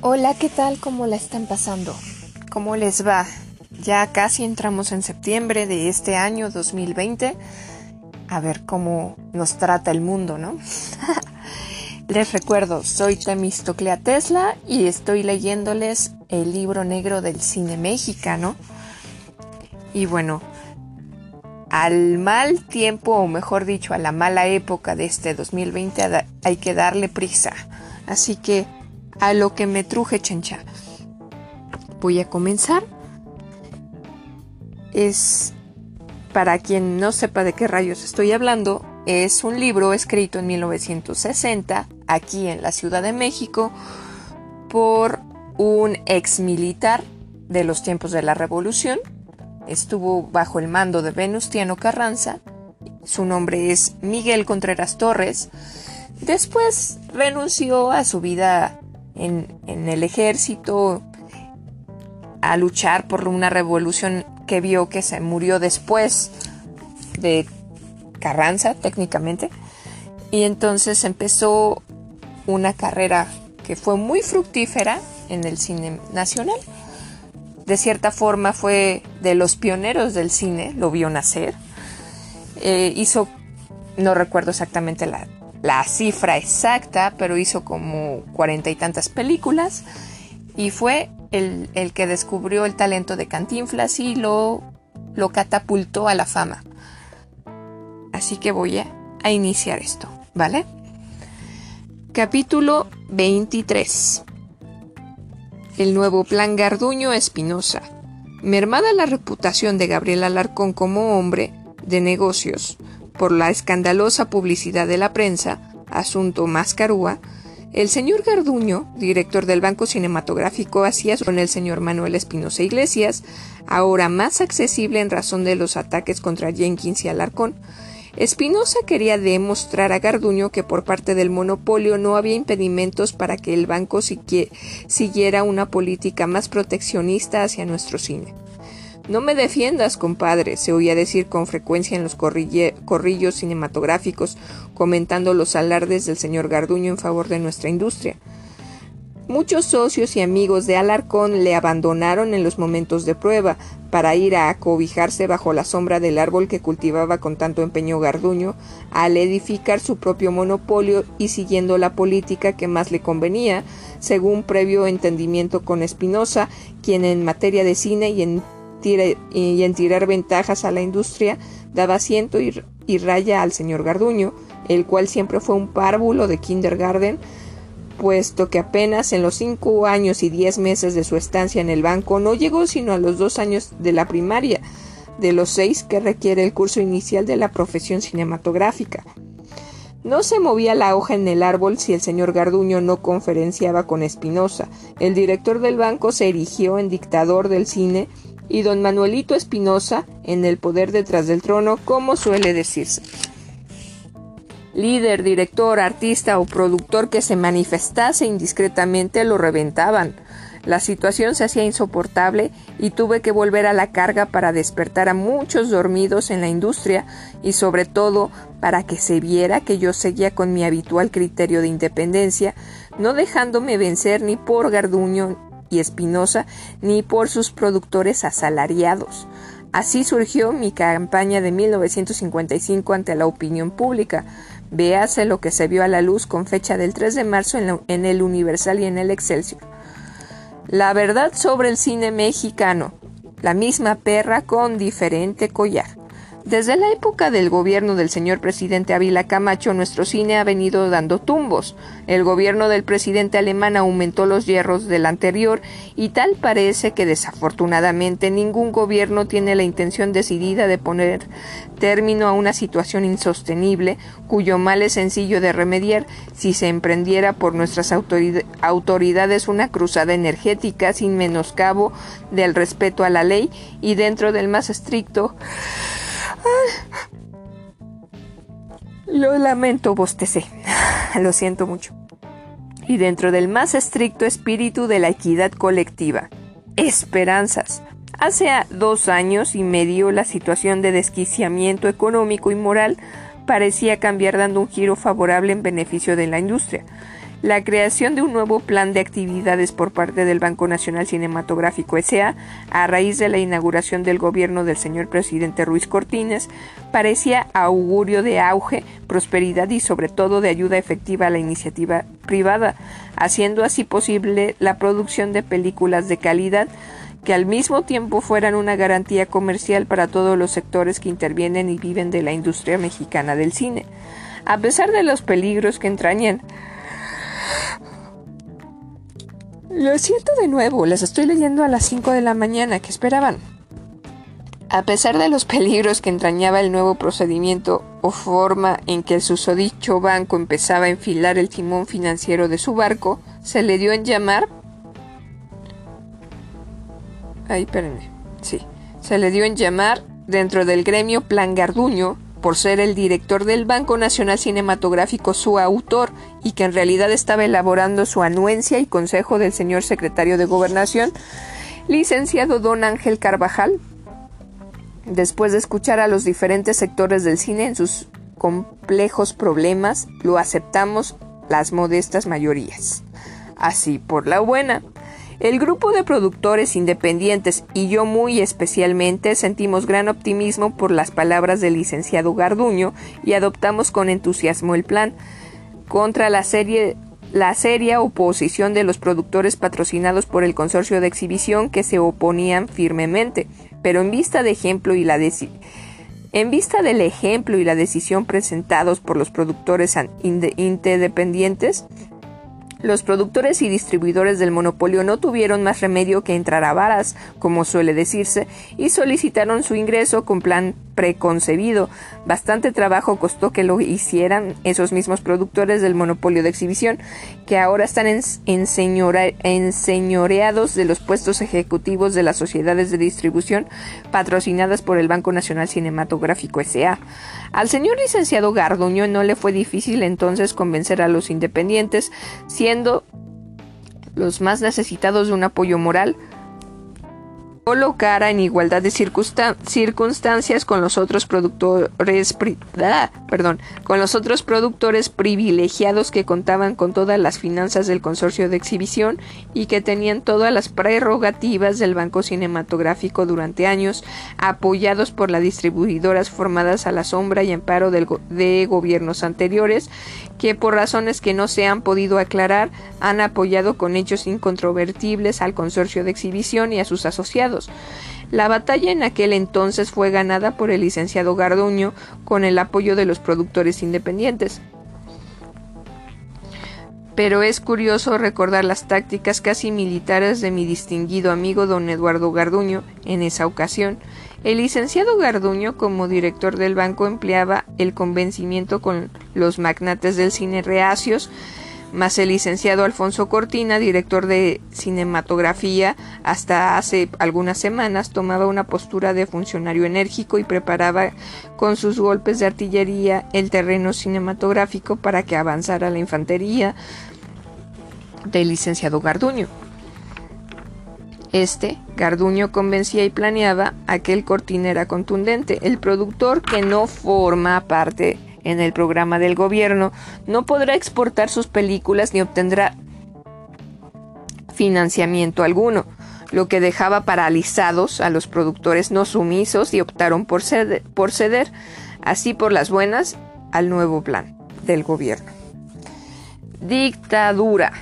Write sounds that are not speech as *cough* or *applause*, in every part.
Hola, ¿qué tal? ¿Cómo la están pasando? ¿Cómo les va? Ya casi entramos en septiembre de este año 2020. A ver cómo nos trata el mundo, ¿no? *laughs* les recuerdo, soy Temistoclea Tesla y estoy leyéndoles el libro negro del cine mexicano. Y bueno, al mal tiempo, o mejor dicho, a la mala época de este 2020 hay que darle prisa. Así que a lo que me truje chencha. Voy a comenzar. Es, para quien no sepa de qué rayos estoy hablando, es un libro escrito en 1960, aquí en la Ciudad de México, por un ex militar de los tiempos de la Revolución. Estuvo bajo el mando de Venustiano Carranza. Su nombre es Miguel Contreras Torres. Después renunció a su vida en, el ejército a luchar por una revolución que vio que se murió después de Carranza, técnicamente. Y entonces empezó una carrera que fue muy fructífera en el cine nacional. De cierta forma fue de los pioneros del cine, lo vio nacer. Eh, hizo, no recuerdo exactamente la, la cifra exacta, pero hizo como cuarenta y tantas películas y fue el, que descubrió el talento de Cantinflas y lo, lo catapultó a la fama. Así que voy a, a iniciar esto, ¿vale? Capítulo 23. El nuevo plan Garduño Espinosa. Mermada la reputación de Gabriel Alarcón como hombre de negocios, por la escandalosa publicidad de la prensa, asunto Mascarúa, el señor Garduño, director del Banco Cinematográfico, hacía con el señor Manuel Espinosa Iglesias, ahora más accesible en razón de los ataques contra Jenkins y Alarcón. Espinosa quería demostrar a Garduño que por parte del monopolio no había impedimentos para que el banco siguiera una política más proteccionista hacia nuestro cine. No me defiendas, compadre, se oía decir con frecuencia en los corrillos cinematográficos, comentando los alardes del señor Garduño en favor de nuestra industria. Muchos socios y amigos de Alarcón le abandonaron en los momentos de prueba para ir a acobijarse bajo la sombra del árbol que cultivaba con tanto empeño Garduño, al edificar su propio monopolio y siguiendo la política que más le convenía, según previo entendimiento con Espinosa, quien en materia de cine y en y en tirar ventajas a la industria daba asiento y, y raya al señor Garduño, el cual siempre fue un párvulo de kindergarten, puesto que apenas en los cinco años y diez meses de su estancia en el banco no llegó sino a los dos años de la primaria, de los seis que requiere el curso inicial de la profesión cinematográfica. No se movía la hoja en el árbol si el señor Garduño no conferenciaba con Espinosa. El director del banco se erigió en dictador del cine y don Manuelito Espinosa en el poder detrás del trono, como suele decirse. Líder, director, artista o productor que se manifestase indiscretamente lo reventaban. La situación se hacía insoportable y tuve que volver a la carga para despertar a muchos dormidos en la industria y sobre todo para que se viera que yo seguía con mi habitual criterio de independencia, no dejándome vencer ni por Garduño y Espinosa ni por sus productores asalariados. Así surgió mi campaña de 1955 ante la opinión pública. Véase lo que se vio a la luz con fecha del 3 de marzo en, en el Universal y en el Excelsior. La verdad sobre el cine mexicano. La misma perra con diferente collar. Desde la época del gobierno del señor presidente Ávila Camacho, nuestro cine ha venido dando tumbos. El gobierno del presidente alemán aumentó los hierros del anterior y tal parece que desafortunadamente ningún gobierno tiene la intención decidida de poner término a una situación insostenible cuyo mal es sencillo de remediar si se emprendiera por nuestras autoridades una cruzada energética sin menoscabo del respeto a la ley y dentro del más estricto lo lamento, bostecé. Lo siento mucho. Y dentro del más estricto espíritu de la equidad colectiva. Esperanzas. Hace dos años y medio la situación de desquiciamiento económico y moral parecía cambiar dando un giro favorable en beneficio de la industria. La creación de un nuevo plan de actividades por parte del Banco Nacional Cinematográfico S.A. a raíz de la inauguración del gobierno del señor presidente Ruiz Cortines parecía augurio de auge, prosperidad y sobre todo de ayuda efectiva a la iniciativa privada, haciendo así posible la producción de películas de calidad que al mismo tiempo fueran una garantía comercial para todos los sectores que intervienen y viven de la industria mexicana del cine. A pesar de los peligros que entrañan lo siento de nuevo, les estoy leyendo a las 5 de la mañana, ¿qué esperaban? A pesar de los peligros que entrañaba el nuevo procedimiento o forma en que el susodicho banco empezaba a enfilar el timón financiero de su barco, se le dio en llamar. Ay, espérenme. Sí. Se le dio en llamar dentro del gremio Plan Garduño por ser el director del Banco Nacional Cinematográfico su autor y que en realidad estaba elaborando su anuencia y consejo del señor secretario de Gobernación, licenciado don Ángel Carvajal. Después de escuchar a los diferentes sectores del cine en sus complejos problemas, lo aceptamos las modestas mayorías. Así por la buena. El grupo de productores independientes y yo muy especialmente sentimos gran optimismo por las palabras del licenciado Garduño y adoptamos con entusiasmo el plan contra la serie la seria oposición de los productores patrocinados por el consorcio de exhibición que se oponían firmemente, pero en vista de ejemplo y la en vista del ejemplo y la decisión presentados por los productores independientes, los productores y distribuidores del monopolio no tuvieron más remedio que entrar a varas, como suele decirse, y solicitaron su ingreso con plan preconcebido. Bastante trabajo costó que lo hicieran esos mismos productores del monopolio de exhibición, que ahora están enseñoreados de los puestos ejecutivos de las sociedades de distribución patrocinadas por el Banco Nacional Cinematográfico S.A. Al señor licenciado Garduño no le fue difícil entonces convencer a los independientes, siendo los más necesitados de un apoyo moral, colocara en igualdad de circunstancias con los otros productores perdón, con los otros productores privilegiados que contaban con todas las finanzas del consorcio de exhibición y que tenían todas las prerrogativas del banco cinematográfico durante años, apoyados por las distribuidoras formadas a la sombra y amparo de gobiernos anteriores, que por razones que no se han podido aclarar han apoyado con hechos incontrovertibles al consorcio de exhibición y a sus asociados. La batalla en aquel entonces fue ganada por el licenciado Garduño con el apoyo de los productores independientes. Pero es curioso recordar las tácticas casi militares de mi distinguido amigo don Eduardo Garduño en esa ocasión, el licenciado Garduño, como director del banco, empleaba el convencimiento con los magnates del cine reacios, más el licenciado Alfonso Cortina, director de cinematografía, hasta hace algunas semanas tomaba una postura de funcionario enérgico y preparaba con sus golpes de artillería el terreno cinematográfico para que avanzara la infantería del licenciado Garduño. Este, Garduño convencía y planeaba, aquel cortina era contundente. El productor que no forma parte en el programa del gobierno no podrá exportar sus películas ni obtendrá financiamiento alguno, lo que dejaba paralizados a los productores no sumisos y optaron por ceder, así por las buenas al nuevo plan del gobierno. Dictadura.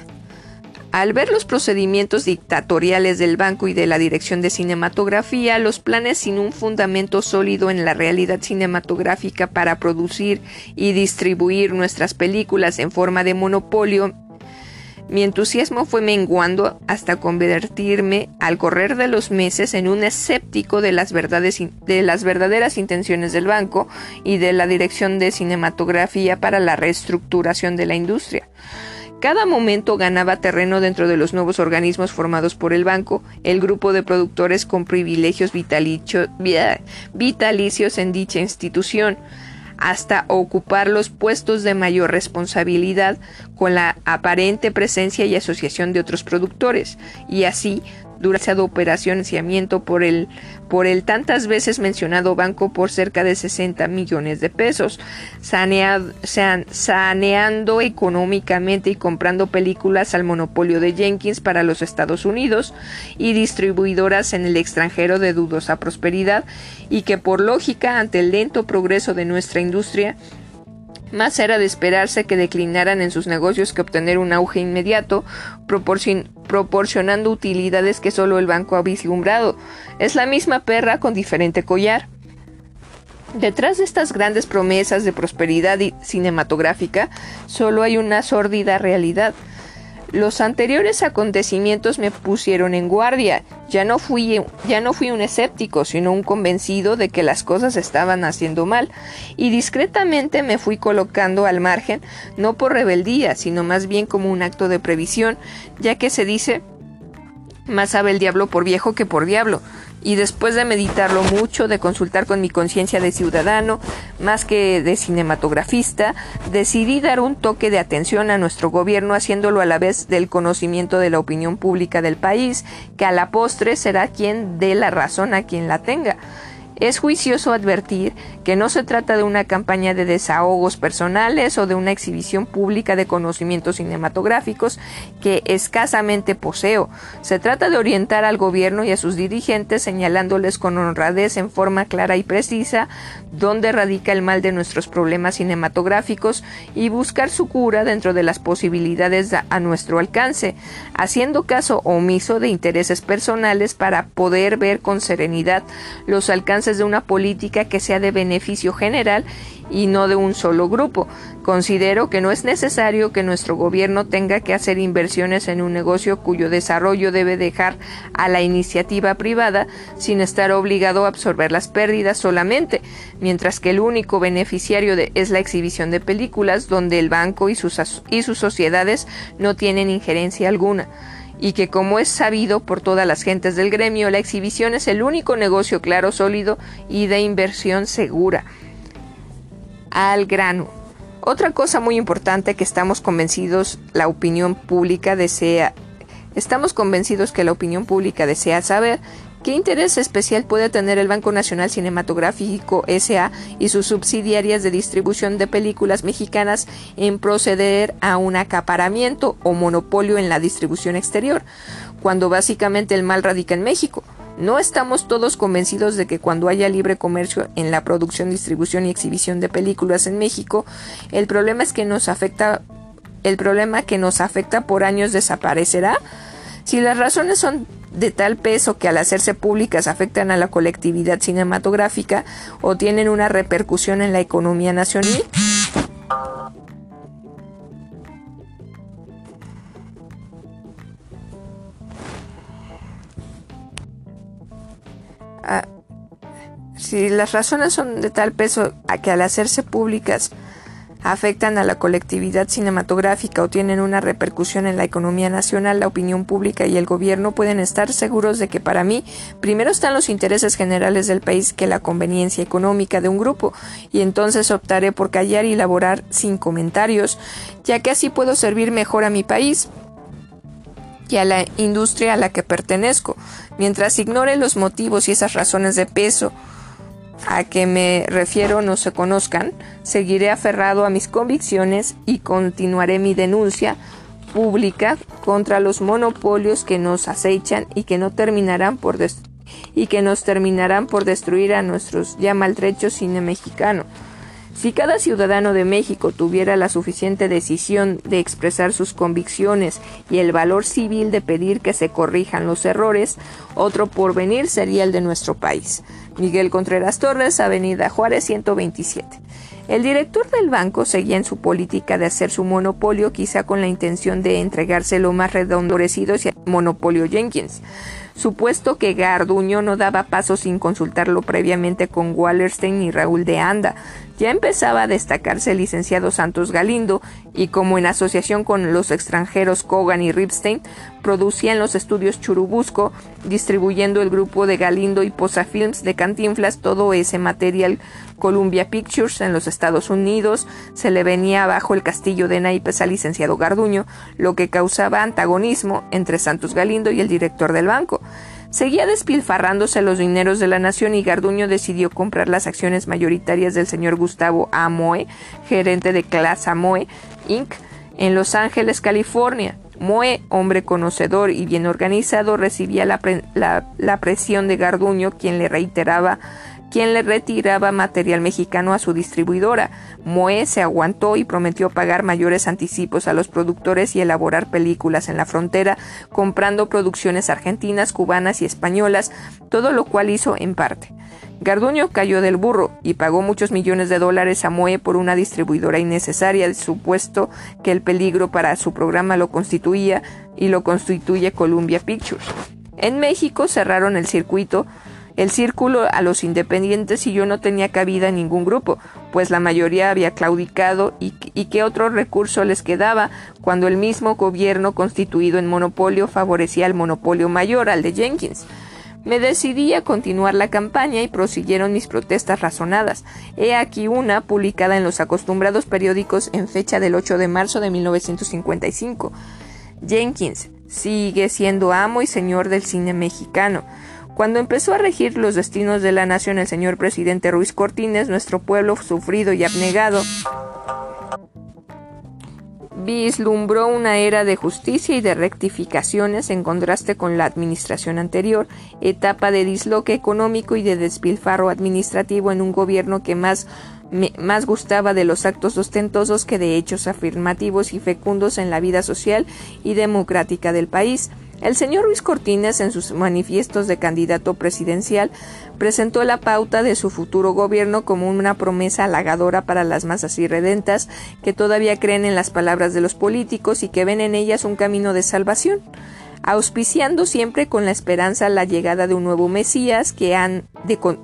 Al ver los procedimientos dictatoriales del banco y de la dirección de cinematografía, los planes sin un fundamento sólido en la realidad cinematográfica para producir y distribuir nuestras películas en forma de monopolio, mi entusiasmo fue menguando hasta convertirme al correr de los meses en un escéptico de las, verdaderas intenciones del banco y de la dirección de cinematografía para la reestructuración de la industria. Cada momento ganaba terreno dentro de los nuevos organismos formados por el banco, el grupo de productores con privilegios vitalicios en dicha institución, hasta ocupar los puestos de mayor responsabilidad con la aparente presencia y asociación de otros productores, y así durante operación por el, por el tantas veces mencionado banco por cerca de 60 millones de pesos, saneando económicamente y comprando películas al monopolio de Jenkins para los Estados Unidos y distribuidoras en el extranjero de dudosa prosperidad y que por lógica ante el lento progreso de nuestra industria más era de esperarse que declinaran en sus negocios que obtener un auge inmediato, proporcionando utilidades que solo el banco ha vislumbrado. Es la misma perra con diferente collar. Detrás de estas grandes promesas de prosperidad cinematográfica solo hay una sórdida realidad. Los anteriores acontecimientos me pusieron en guardia. Ya no fui ya no fui un escéptico, sino un convencido de que las cosas estaban haciendo mal, y discretamente me fui colocando al margen, no por rebeldía, sino más bien como un acto de previsión, ya que se dice más sabe el diablo por viejo que por diablo y después de meditarlo mucho, de consultar con mi conciencia de ciudadano, más que de cinematografista, decidí dar un toque de atención a nuestro gobierno haciéndolo a la vez del conocimiento de la opinión pública del país, que a la postre será quien dé la razón a quien la tenga. Es juicioso advertir que no se trata de una campaña de desahogos personales o de una exhibición pública de conocimientos cinematográficos que escasamente poseo. Se trata de orientar al gobierno y a sus dirigentes señalándoles con honradez en forma clara y precisa dónde radica el mal de nuestros problemas cinematográficos y buscar su cura dentro de las posibilidades a nuestro alcance, haciendo caso omiso de intereses personales para poder ver con serenidad los alcances de una política que sea de beneficio general y no de un solo grupo. Considero que no es necesario que nuestro gobierno tenga que hacer inversiones en un negocio cuyo desarrollo debe dejar a la iniciativa privada sin estar obligado a absorber las pérdidas solamente, mientras que el único beneficiario es la exhibición de películas donde el banco y sus, y sus sociedades no tienen injerencia alguna y que como es sabido por todas las gentes del gremio, la exhibición es el único negocio claro, sólido y de inversión segura. Al grano. Otra cosa muy importante que estamos convencidos la opinión pública desea Estamos convencidos que la opinión pública desea saber ¿Qué interés especial puede tener el Banco Nacional Cinematográfico SA y sus subsidiarias de distribución de películas mexicanas en proceder a un acaparamiento o monopolio en la distribución exterior, cuando básicamente el mal radica en México? No estamos todos convencidos de que cuando haya libre comercio en la producción, distribución y exhibición de películas en México, el problema es que nos afecta el problema que nos afecta por años desaparecerá. Si las razones son de tal peso que al hacerse públicas afectan a la colectividad cinematográfica o tienen una repercusión en la economía nacional. Ah, si las razones son de tal peso a que al hacerse públicas afectan a la colectividad cinematográfica o tienen una repercusión en la economía nacional, la opinión pública y el gobierno pueden estar seguros de que para mí primero están los intereses generales del país que la conveniencia económica de un grupo, y entonces optaré por callar y elaborar sin comentarios, ya que así puedo servir mejor a mi país y a la industria a la que pertenezco, mientras ignore los motivos y esas razones de peso a que me refiero no se conozcan, seguiré aferrado a mis convicciones y continuaré mi denuncia pública contra los monopolios que nos acechan y que no terminarán por y que nos terminarán por destruir a nuestros ya maltrechos cine mexicano. Si cada ciudadano de México tuviera la suficiente decisión de expresar sus convicciones y el valor civil de pedir que se corrijan los errores, otro porvenir sería el de nuestro país. Miguel Contreras Torres, Avenida Juárez 127. El director del banco seguía en su política de hacer su monopolio, quizá con la intención de entregarse lo más redondorecido hacia el monopolio Jenkins. Supuesto que Garduño no daba paso sin consultarlo previamente con Wallerstein y Raúl de Anda, ya empezaba a destacarse el licenciado Santos Galindo y como en asociación con los extranjeros Kogan y Ripstein producían los estudios Churubusco, distribuyendo el grupo de Galindo y Posa Films de Cantinflas todo ese material Columbia Pictures en los Estados Unidos, se le venía abajo el castillo de naipes al licenciado Garduño, lo que causaba antagonismo entre Santos Galindo y el director del banco. Seguía despilfarrándose los dineros de la nación y Garduño decidió comprar las acciones mayoritarias del señor Gustavo Amoe, gerente de Class Amoe Inc., en Los Ángeles, California. Moe, hombre conocedor y bien organizado, recibía la presión de Garduño, quien le reiteraba quien le retiraba material mexicano a su distribuidora. Moe se aguantó y prometió pagar mayores anticipos a los productores y elaborar películas en la frontera, comprando producciones argentinas, cubanas y españolas, todo lo cual hizo en parte. Garduño cayó del burro y pagó muchos millones de dólares a Moe por una distribuidora innecesaria, supuesto que el peligro para su programa lo constituía y lo constituye Columbia Pictures. En México cerraron el circuito el círculo a los independientes y yo no tenía cabida en ningún grupo, pues la mayoría había claudicado y, y qué otro recurso les quedaba cuando el mismo gobierno constituido en monopolio favorecía el monopolio mayor, al de Jenkins. Me decidí a continuar la campaña y prosiguieron mis protestas razonadas. He aquí una publicada en los acostumbrados periódicos en fecha del 8 de marzo de 1955. Jenkins sigue siendo amo y señor del cine mexicano. Cuando empezó a regir los destinos de la nación el señor presidente Ruiz Cortines, nuestro pueblo sufrido y abnegado vislumbró una era de justicia y de rectificaciones en contraste con la administración anterior, etapa de disloque económico y de despilfarro administrativo en un gobierno que más, más gustaba de los actos ostentosos que de hechos afirmativos y fecundos en la vida social y democrática del país. El señor Luis Cortines, en sus manifiestos de candidato presidencial, presentó la pauta de su futuro gobierno como una promesa halagadora para las masas irredentas que todavía creen en las palabras de los políticos y que ven en ellas un camino de salvación auspiciando siempre con la esperanza la llegada de un nuevo Mesías que, han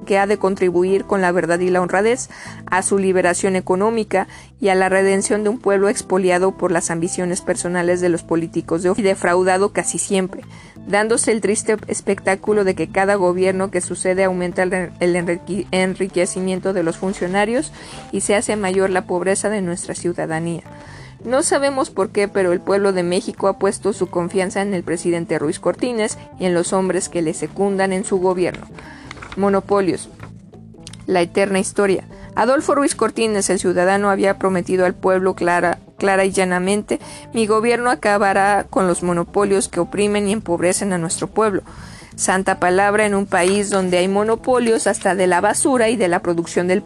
que ha de contribuir con la verdad y la honradez a su liberación económica y a la redención de un pueblo expoliado por las ambiciones personales de los políticos de y defraudado casi siempre, dándose el triste espectáculo de que cada gobierno que sucede aumenta el enriquecimiento de los funcionarios y se hace mayor la pobreza de nuestra ciudadanía. No sabemos por qué, pero el pueblo de México ha puesto su confianza en el presidente Ruiz Cortines y en los hombres que le secundan en su gobierno. Monopolios. La eterna historia. Adolfo Ruiz Cortines, el ciudadano, había prometido al pueblo clara, clara y llanamente, mi gobierno acabará con los monopolios que oprimen y empobrecen a nuestro pueblo. Santa palabra en un país donde hay monopolios hasta de la basura y de la producción del,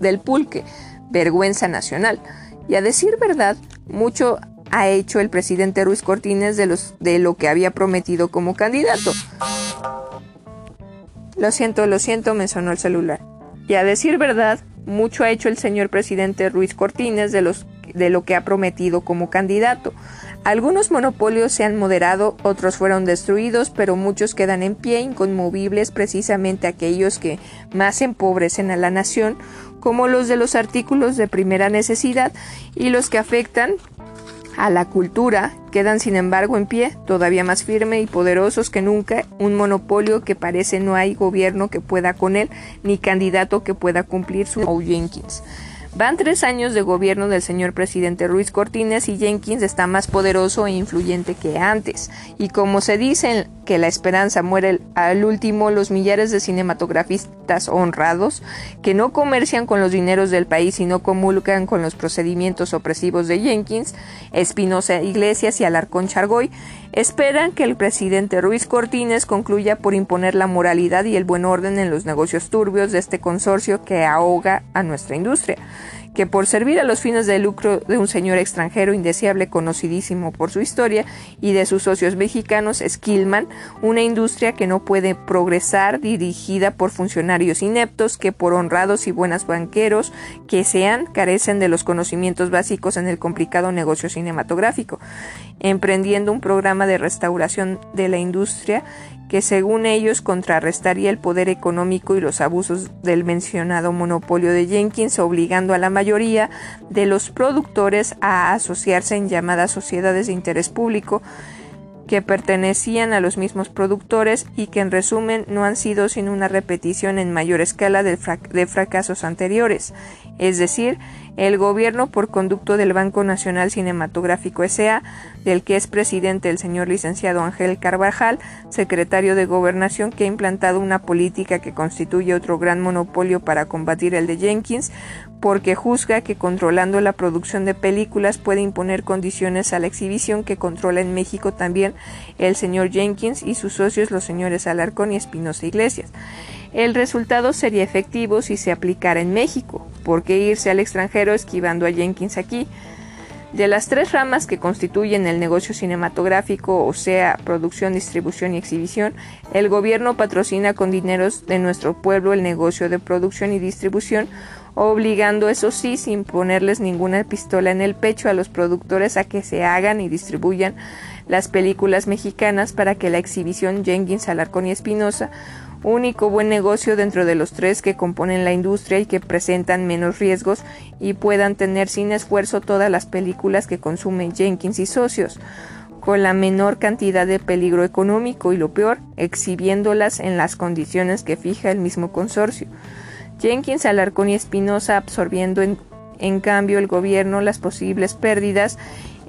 del pulque. Vergüenza nacional. Y a decir verdad, mucho ha hecho el presidente Ruiz Cortines de, de lo que había prometido como candidato. Lo siento, lo siento, me sonó el celular. Y a decir verdad, mucho ha hecho el señor presidente Ruiz Cortines de, los, de lo que ha prometido como candidato. Algunos monopolios se han moderado, otros fueron destruidos, pero muchos quedan en pie, inconmovibles, precisamente aquellos que más empobrecen a la nación, como los de los artículos de primera necesidad y los que afectan a la cultura, quedan sin embargo en pie, todavía más firme y poderosos que nunca, un monopolio que parece no hay gobierno que pueda con él, ni candidato que pueda cumplir su Jenkins. Van tres años de gobierno del señor presidente Ruiz Cortines y Jenkins está más poderoso e influyente que antes. Y como se dice que la esperanza muere al último, los millares de cinematografistas honrados que no comercian con los dineros del país y no comulgan con los procedimientos opresivos de Jenkins, Espinosa Iglesias y Alarcón Chargoy, esperan que el presidente Ruiz Cortines concluya por imponer la moralidad y el buen orden en los negocios turbios de este consorcio que ahoga a nuestra industria que por servir a los fines de lucro de un señor extranjero indeseable conocidísimo por su historia y de sus socios mexicanos, Skillman, una industria que no puede progresar dirigida por funcionarios ineptos que por honrados y buenos banqueros que sean carecen de los conocimientos básicos en el complicado negocio cinematográfico, emprendiendo un programa de restauración de la industria que según ellos contrarrestaría el poder económico y los abusos del mencionado monopolio de Jenkins, obligando a la mayoría de los productores a asociarse en llamadas sociedades de interés público que pertenecían a los mismos productores y que en resumen no han sido sino una repetición en mayor escala de, fracasos anteriores, es decir, el gobierno por conducto del Banco Nacional Cinematográfico S.A., del que es presidente el señor licenciado Ángel Carvajal, secretario de Gobernación, que ha implantado una política que constituye otro gran monopolio para combatir el de Jenkins, porque juzga que controlando la producción de películas puede imponer condiciones a la exhibición que controla en México también el señor Jenkins y sus socios los señores Alarcón y Espinosa Iglesias. El resultado sería efectivo si se aplicara en México, porque irse al extranjero esquivando a Jenkins aquí. De las tres ramas que constituyen el negocio cinematográfico, o sea, producción, distribución y exhibición, el gobierno patrocina con dineros de nuestro pueblo el negocio de producción y distribución, obligando, eso sí, sin ponerles ninguna pistola en el pecho a los productores a que se hagan y distribuyan las películas mexicanas para que la exhibición Jenkins, Alarcón y Espinosa, único buen negocio dentro de los tres que componen la industria y que presentan menos riesgos y puedan tener sin esfuerzo todas las películas que consumen Jenkins y socios con la menor cantidad de peligro económico y lo peor, exhibiéndolas en las condiciones que fija el mismo consorcio. Jenkins, Alarcón y Espinosa absorbiendo en, en cambio el gobierno las posibles pérdidas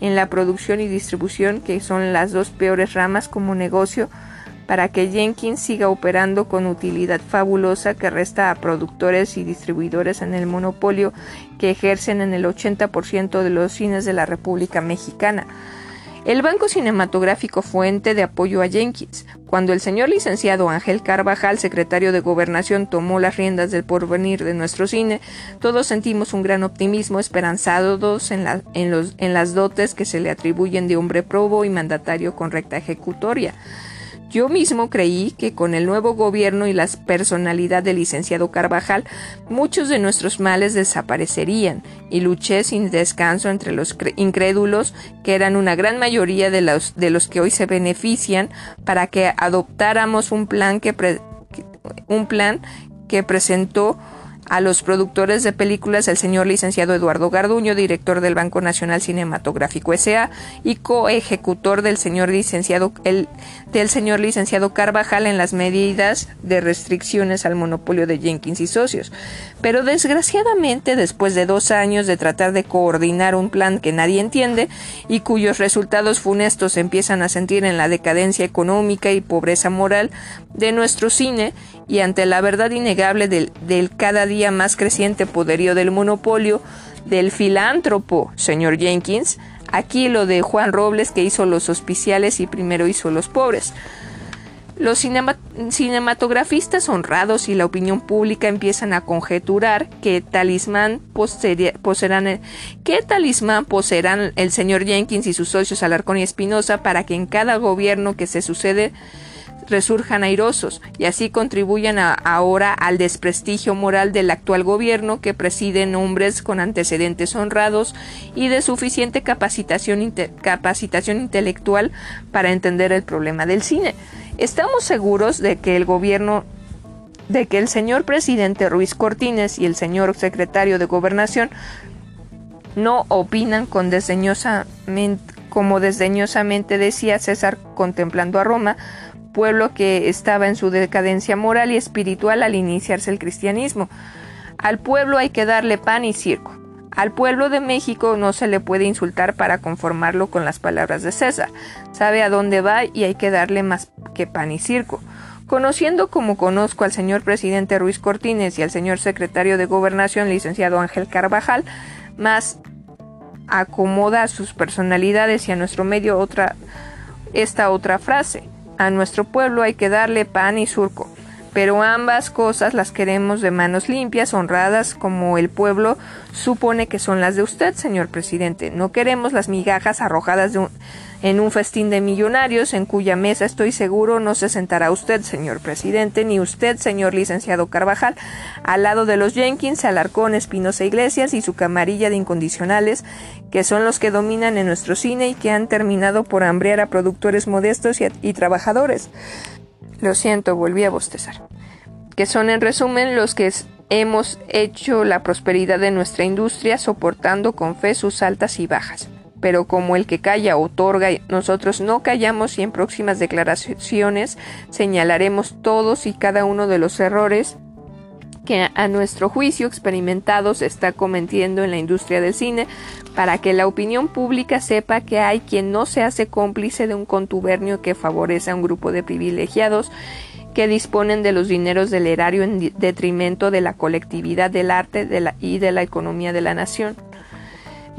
en la producción y distribución, que son las dos peores ramas como negocio, para que Jenkins siga operando con utilidad fabulosa que resta a productores y distribuidores en el monopolio que ejercen en el 80% de los cines de la República Mexicana. El Banco Cinematográfico fuente de apoyo a Jenkins. Cuando el señor licenciado Ángel Carvajal, secretario de Gobernación, tomó las riendas del porvenir de nuestro cine, todos sentimos un gran optimismo esperanzados en, los, en las dotes que se le atribuyen de hombre probo y mandatario con recta ejecutoria. Yo mismo creí que con el nuevo gobierno y la personalidad del licenciado Carvajal, muchos de nuestros males desaparecerían, y luché sin descanso entre los incrédulos, que eran una gran mayoría de los, de los que hoy se benefician, para que adoptáramos un plan que, un plan que presentó a los productores de películas el señor licenciado Eduardo Garduño, director del Banco Nacional Cinematográfico S.A. y coejecutor del señor licenciado el, del señor licenciado Carvajal en las medidas de restricciones al monopolio de Jenkins y socios. Pero desgraciadamente, después de dos años de tratar de coordinar un plan que nadie entiende y cuyos resultados funestos empiezan a sentir en la decadencia económica y pobreza moral de nuestro cine y ante la verdad innegable del, del cada día más creciente poderío del monopolio del filántropo señor Jenkins, aquí lo de Juan Robles que hizo los hospiciales y primero hizo los pobres. Los cinematografistas honrados y la opinión pública empiezan a conjeturar qué talismán poseerán, qué talismán poseerán el señor Jenkins y sus socios Alarcón y Espinosa para que en cada gobierno que se sucede resurjan airosos y así contribuyan ahora al desprestigio moral del actual gobierno que presiden hombres con antecedentes honrados y de suficiente capacitación, capacitación intelectual para entender el problema del cine. Estamos seguros de que el gobierno de que el señor presidente Ruiz Cortines y el señor secretario de Gobernación no opinan con desdeñosamente, como desdeñosamente decía César contemplando a Roma, pueblo que estaba en su decadencia moral y espiritual al iniciarse el cristianismo. Al pueblo hay que darle pan y circo. Al pueblo de México no se le puede insultar para conformarlo con las palabras de César. Sabe a dónde va y hay que darle más que pan y circo. Conociendo como conozco al señor presidente Ruiz Cortines y al señor secretario de Gobernación, licenciado Ángel Carvajal, más acomoda a sus personalidades y a nuestro medio otra esta otra frase. A nuestro pueblo hay que darle pan y surco, pero ambas cosas las queremos de manos limpias, honradas, como el pueblo supone que son las de usted, señor presidente. No queremos las migajas arrojadas de un, en un festín de millonarios en cuya mesa estoy seguro no se sentará usted, señor presidente, ni usted, señor licenciado Carvajal, al lado de los Jenkins, Alarcón, Espinosa Iglesias y su camarilla de incondicionales, que son los que dominan en nuestro cine y que han terminado por hambrear a productores modestos y, y trabajadores. Lo siento, volví a bostezar. Que son en resumen los que hemos hecho la prosperidad de nuestra industria soportando con fe sus altas y bajas pero como el que calla otorga, nosotros no callamos y en próximas declaraciones señalaremos todos y cada uno de los errores que a nuestro juicio experimentado se está cometiendo en la industria del cine para que la opinión pública sepa que hay quien no se hace cómplice de un contubernio que favorece a un grupo de privilegiados que disponen de los dineros del erario en detrimento de la colectividad del arte y de la economía de la nación.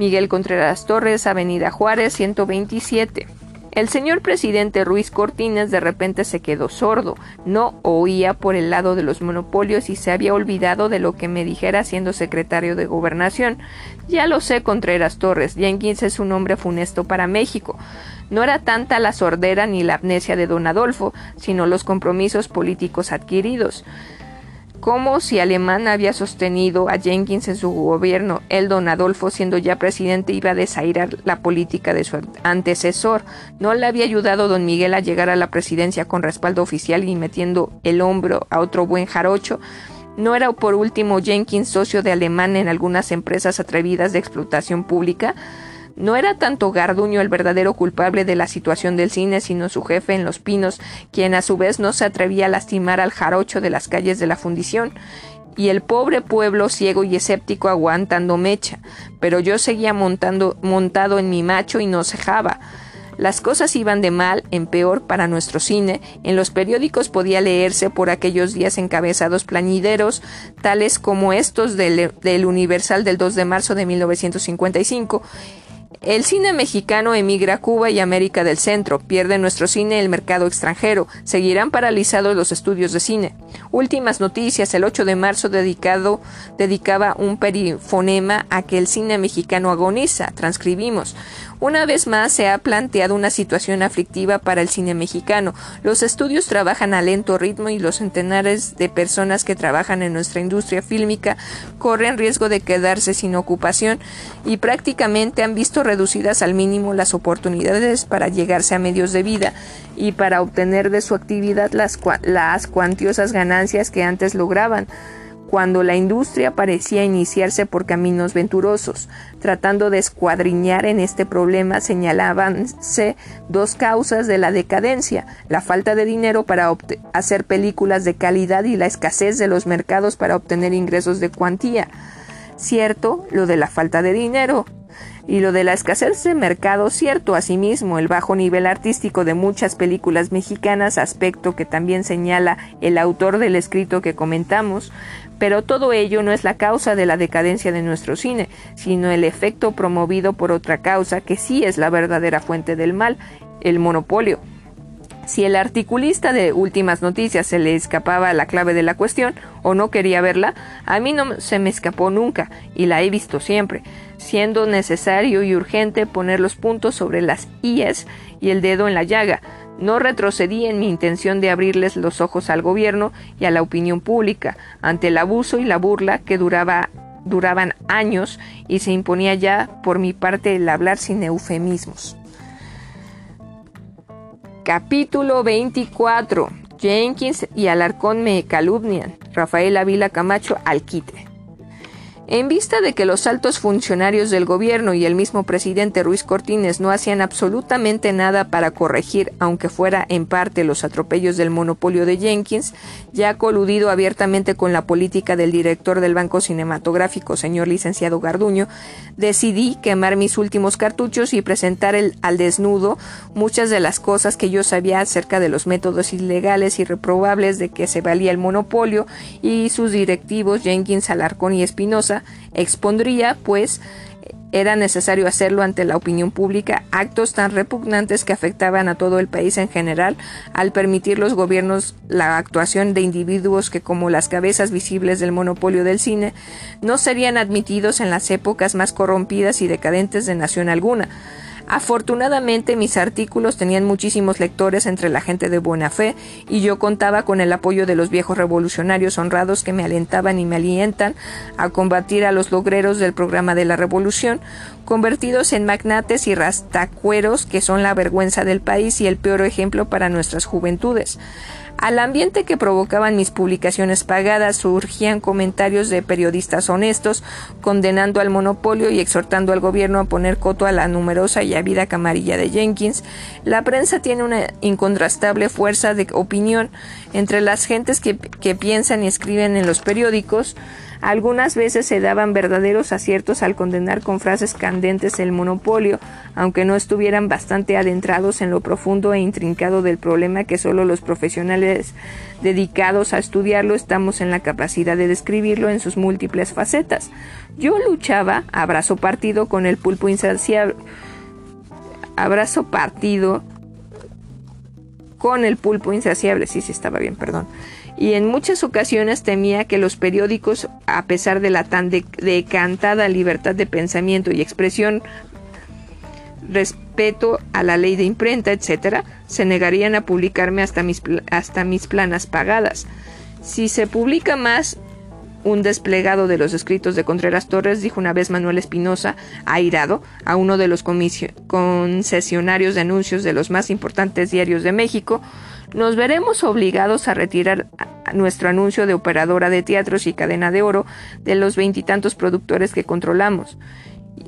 Miguel Contreras Torres, Avenida Juárez, 127. El señor presidente Ruiz Cortines de repente se quedó sordo, no oía por el lado de los monopolios y se había olvidado de lo que me dijera siendo secretario de gobernación. Ya lo sé, Contreras Torres, Jenkins es un hombre funesto para México. No era tanta la sordera ni la amnesia de don Adolfo, sino los compromisos políticos adquiridos como si Alemán había sostenido a Jenkins en su gobierno, el don Adolfo, siendo ya presidente, iba a desairar la política de su antecesor. No le había ayudado don Miguel a llegar a la presidencia con respaldo oficial y metiendo el hombro a otro buen jarocho. ¿No era por último Jenkins socio de Alemán en algunas empresas atrevidas de explotación pública? No era tanto Garduño el verdadero culpable de la situación del cine, sino su jefe en Los Pinos, quien a su vez no se atrevía a lastimar al jarocho de las calles de la fundición, y el pobre pueblo ciego y escéptico aguantando mecha, pero yo seguía montando, montado en mi macho y no cejaba. Las cosas iban de mal en peor para nuestro cine. En los periódicos podía leerse por aquellos días encabezados plañideros, tales como estos del, del Universal del 2 de marzo de 1955, el cine mexicano emigra a Cuba y América del Centro, pierde nuestro cine el mercado extranjero, seguirán paralizados los estudios de cine. Últimas noticias, el 8 de marzo dedicado, dedicaba un perifonema a que el cine mexicano agoniza, transcribimos. Una vez más se ha planteado una situación aflictiva para el cine mexicano. Los estudios trabajan a lento ritmo y los centenares de personas que trabajan en nuestra industria fílmica corren riesgo de quedarse sin ocupación y prácticamente han visto reducidas al mínimo las oportunidades para llegarse a medios de vida y para obtener de su actividad las, las cuantiosas ganancias que antes lograban cuando la industria parecía iniciarse por caminos venturosos. Tratando de escuadriñar en este problema señalábanse dos causas de la decadencia, la falta de dinero para hacer películas de calidad y la escasez de los mercados para obtener ingresos de cuantía. Cierto, lo de la falta de dinero, y lo de la escasez de mercado, cierto, asimismo, el bajo nivel artístico de muchas películas mexicanas, aspecto que también señala el autor del escrito que comentamos, pero todo ello no es la causa de la decadencia de nuestro cine, sino el efecto promovido por otra causa que sí es la verdadera fuente del mal, el monopolio. Si el articulista de Últimas Noticias se le escapaba la clave de la cuestión o no quería verla, a mí no se me escapó nunca y la he visto siempre, siendo necesario y urgente poner los puntos sobre las IES y el dedo en la llaga. No retrocedí en mi intención de abrirles los ojos al gobierno y a la opinión pública ante el abuso y la burla que duraba, duraban años y se imponía ya por mi parte el hablar sin eufemismos. Capítulo 24. Jenkins y Alarcón me calumnian. Rafael Avila Camacho al quite. En vista de que los altos funcionarios del gobierno y el mismo presidente Ruiz Cortines no hacían absolutamente nada para corregir, aunque fuera en parte, los atropellos del monopolio de Jenkins, ya coludido abiertamente con la política del director del Banco Cinematográfico, señor licenciado Garduño, decidí quemar mis últimos cartuchos y presentar el, al desnudo muchas de las cosas que yo sabía acerca de los métodos ilegales y reprobables de que se valía el monopolio y sus directivos Jenkins, Alarcón y Espinosa expondría, pues, era necesario hacerlo ante la opinión pública, actos tan repugnantes que afectaban a todo el país en general, al permitir los gobiernos la actuación de individuos que, como las cabezas visibles del monopolio del cine, no serían admitidos en las épocas más corrompidas y decadentes de nación alguna. Afortunadamente mis artículos tenían muchísimos lectores entre la gente de buena fe y yo contaba con el apoyo de los viejos revolucionarios honrados que me alentaban y me alientan a combatir a los logreros del programa de la revolución, convertidos en magnates y rastacueros que son la vergüenza del país y el peor ejemplo para nuestras juventudes. Al ambiente que provocaban mis publicaciones pagadas surgían comentarios de periodistas honestos condenando al monopolio y exhortando al gobierno a poner coto a la numerosa y ávida camarilla de Jenkins. La prensa tiene una incontrastable fuerza de opinión entre las gentes que, que piensan y escriben en los periódicos. Algunas veces se daban verdaderos aciertos al condenar con frases candentes el monopolio, aunque no estuvieran bastante adentrados en lo profundo e intrincado del problema que solo los profesionales dedicados a estudiarlo estamos en la capacidad de describirlo en sus múltiples facetas. Yo luchaba, abrazo partido, con el pulpo insaciable. Abrazo partido con el pulpo insaciable, sí, sí estaba bien, perdón y en muchas ocasiones temía que los periódicos, a pesar de la tan decantada libertad de pensamiento y expresión, respeto a la ley de imprenta, etc., se negarían a publicarme hasta mis, hasta mis planas pagadas. Si se publica más un desplegado de los escritos de Contreras Torres, dijo una vez Manuel Espinosa, airado, a uno de los concesionarios de anuncios de los más importantes diarios de México, nos veremos obligados a retirar nuestro anuncio de operadora de teatros y cadena de oro de los veintitantos productores que controlamos.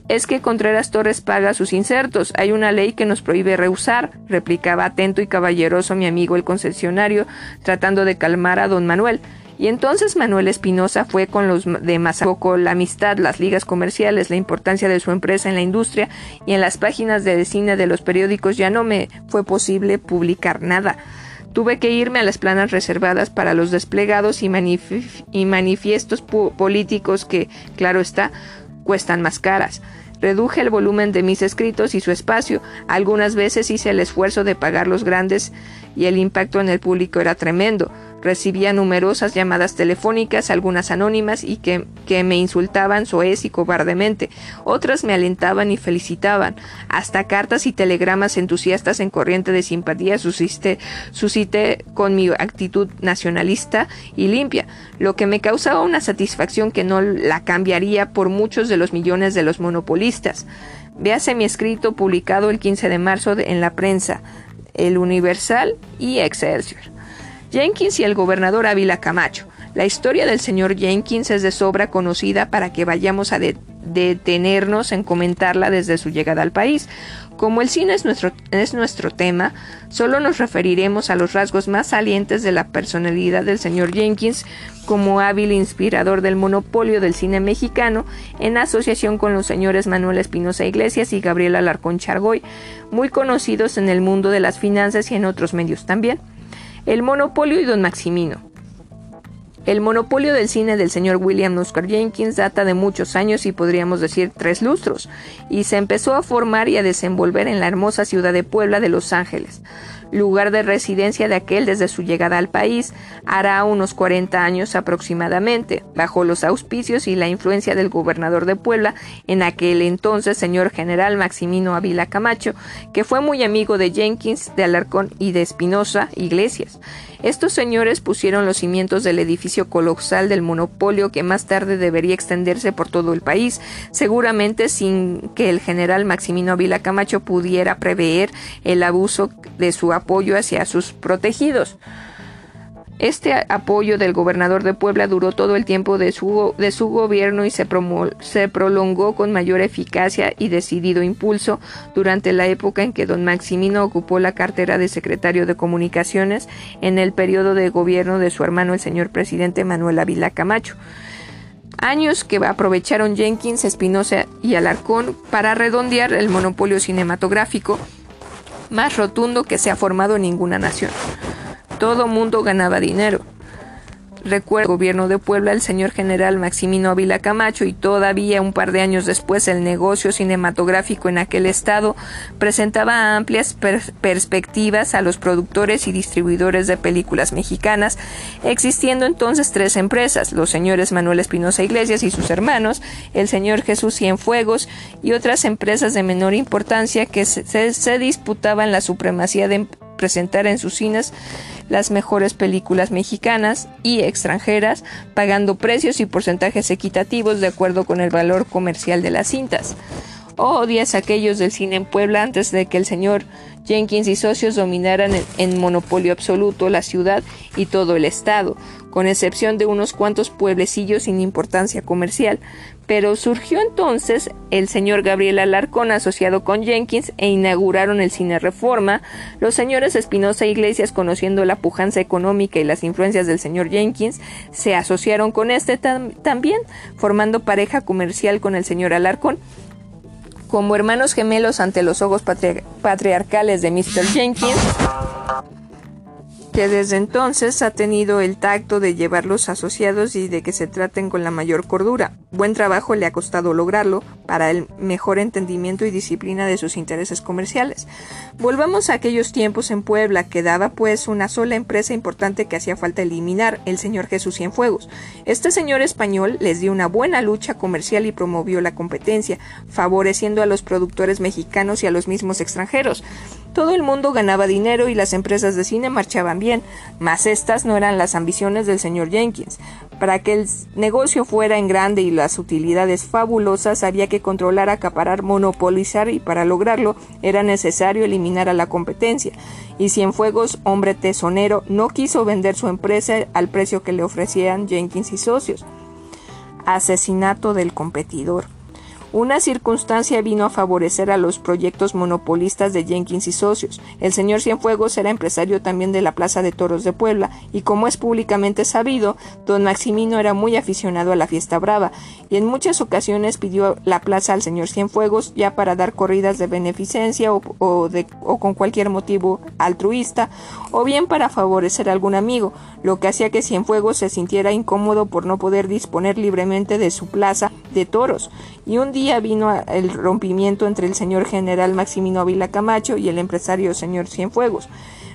Es que Contreras Torres paga sus insertos. Hay una ley que nos prohíbe rehusar, replicaba atento y caballeroso mi amigo el concesionario, tratando de calmar a don Manuel. Y entonces Manuel Espinosa fue con los demás poco la amistad, las ligas comerciales, la importancia de su empresa en la industria y en las páginas de cine de los periódicos ya no me fue posible publicar nada. Tuve que irme a las planas reservadas para los desplegados y, manifiestos políticos que, claro está, cuestan más caras. Reduje el volumen de mis escritos y su espacio. Algunas veces hice el esfuerzo de pagar los grandes y el impacto en el público era tremendo. Recibía numerosas llamadas telefónicas, algunas anónimas y que, me insultaban soez y cobardemente. Otras me alentaban y felicitaban. Hasta cartas y telegramas entusiastas en corriente de simpatía suscité, con mi actitud nacionalista y limpia, lo que me causaba una satisfacción que no la cambiaría por muchos de los millones de los monopolistas. Véase mi escrito publicado el 15 de marzo en la prensa, El Universal y Excelsior. Jenkins y el gobernador Ávila Camacho. La historia del señor Jenkins es de sobra conocida para que vayamos a detenernos en comentarla desde su llegada al país. Como el cine es nuestro, es nuestro tema, solo nos referiremos a los rasgos más salientes de la personalidad del señor Jenkins como hábil inspirador del monopolio del cine mexicano en asociación con los señores Manuel Espinosa Iglesias y Gabriel Alarcón Chargoy, muy conocidos en el mundo de las finanzas y en otros medios también. El monopolio y don Maximino. El monopolio del cine del señor William Oscar Jenkins data de muchos años y podríamos decir tres lustros, y se empezó a formar y a desenvolver en la hermosa ciudad de Puebla de Los Ángeles lugar de residencia de aquel desde su llegada al país, hará unos 40 años aproximadamente, bajo los auspicios y la influencia del gobernador de Puebla, en aquel entonces señor general Maximino Ávila Camacho, que fue muy amigo de Jenkins, de Alarcón y de Espinosa Iglesias. Estos señores pusieron los cimientos del edificio colosal del monopolio que más tarde debería extenderse por todo el país, seguramente sin que el general Maximino Ávila Camacho pudiera prever el abuso de su apoyo hacia sus protegidos. Este apoyo del gobernador de Puebla duró todo el tiempo de su, de su gobierno y se, se, prolongó con mayor eficacia y decidido impulso durante la época en que don Maximino ocupó la cartera de secretario de Comunicaciones en el periodo de gobierno de su hermano el señor presidente Manuel Ávila Camacho. Años que aprovecharon Jenkins, Espinosa y Alarcón para redondear el monopolio cinematográfico más rotundo que se ha formado en ninguna nación. Todo mundo ganaba dinero. Recuerdo el gobierno de Puebla, el señor general Maximino Ávila Camacho y todavía un par de años después el negocio cinematográfico en aquel estado presentaba amplias perspectivas a los productores y distribuidores de películas mexicanas, existiendo entonces tres empresas, los señores Manuel Espinosa Iglesias y sus hermanos, el señor Jesús Cienfuegos y otras empresas de menor importancia que se, se disputaban la supremacía de presentar en sus cines las mejores películas mexicanas y extranjeras, pagando precios y porcentajes equitativos de acuerdo con el valor comercial de las cintas. Oh, días aquellos del cine en Puebla antes de que el señor Jenkins y socios dominaran en, monopolio absoluto la ciudad y todo el estado, con excepción de unos cuantos pueblecillos sin importancia comercial. Pero surgió entonces el señor Gabriel Alarcón asociado con Jenkins e inauguraron el Cine Reforma. Los señores Espinosa e Iglesias, conociendo la pujanza económica y las influencias del señor Jenkins, se asociaron con este también, formando pareja comercial con el señor Alarcón como hermanos gemelos ante los ojos patriarcales de Mr. Jenkins, que desde entonces ha tenido el tacto de llevarlos asociados y de que se traten con la mayor cordura. Buen trabajo le ha costado lograrlo para el mejor entendimiento y disciplina de sus intereses comerciales. Volvamos a aquellos tiempos en Puebla, quedaba pues una sola empresa importante que hacía falta eliminar, el señor Jesús Cienfuegos. Este señor español les dio una buena lucha comercial y promovió la competencia, favoreciendo a los productores mexicanos y a los mismos extranjeros. Todo el mundo ganaba dinero y las empresas de cine marchaban bien, mas estas no eran las ambiciones del señor Jenkins. Para que el negocio fuera en grande y las utilidades fabulosas había que controlar, acaparar, monopolizar y para lograrlo era necesario eliminar a la competencia. Y Cienfuegos, hombre tesonero, no quiso vender su empresa al precio que le ofrecían Jenkins y socios. Asesinato del competidor. Una circunstancia vino a favorecer a los proyectos monopolistas de Jenkins y socios. El señor Cienfuegos era empresario también de la Plaza de Toros de Puebla y como es públicamente sabido, don Maximino era muy aficionado a la fiesta brava y en muchas ocasiones pidió la plaza al señor Cienfuegos ya para dar corridas de beneficencia o, con cualquier motivo altruista o bien para favorecer a algún amigo, lo que hacía que Cienfuegos se sintiera incómodo por no poder disponer libremente de su plaza de toros y un día vino el rompimiento entre el señor general Maximino Ávila Camacho y el empresario señor Cienfuegos.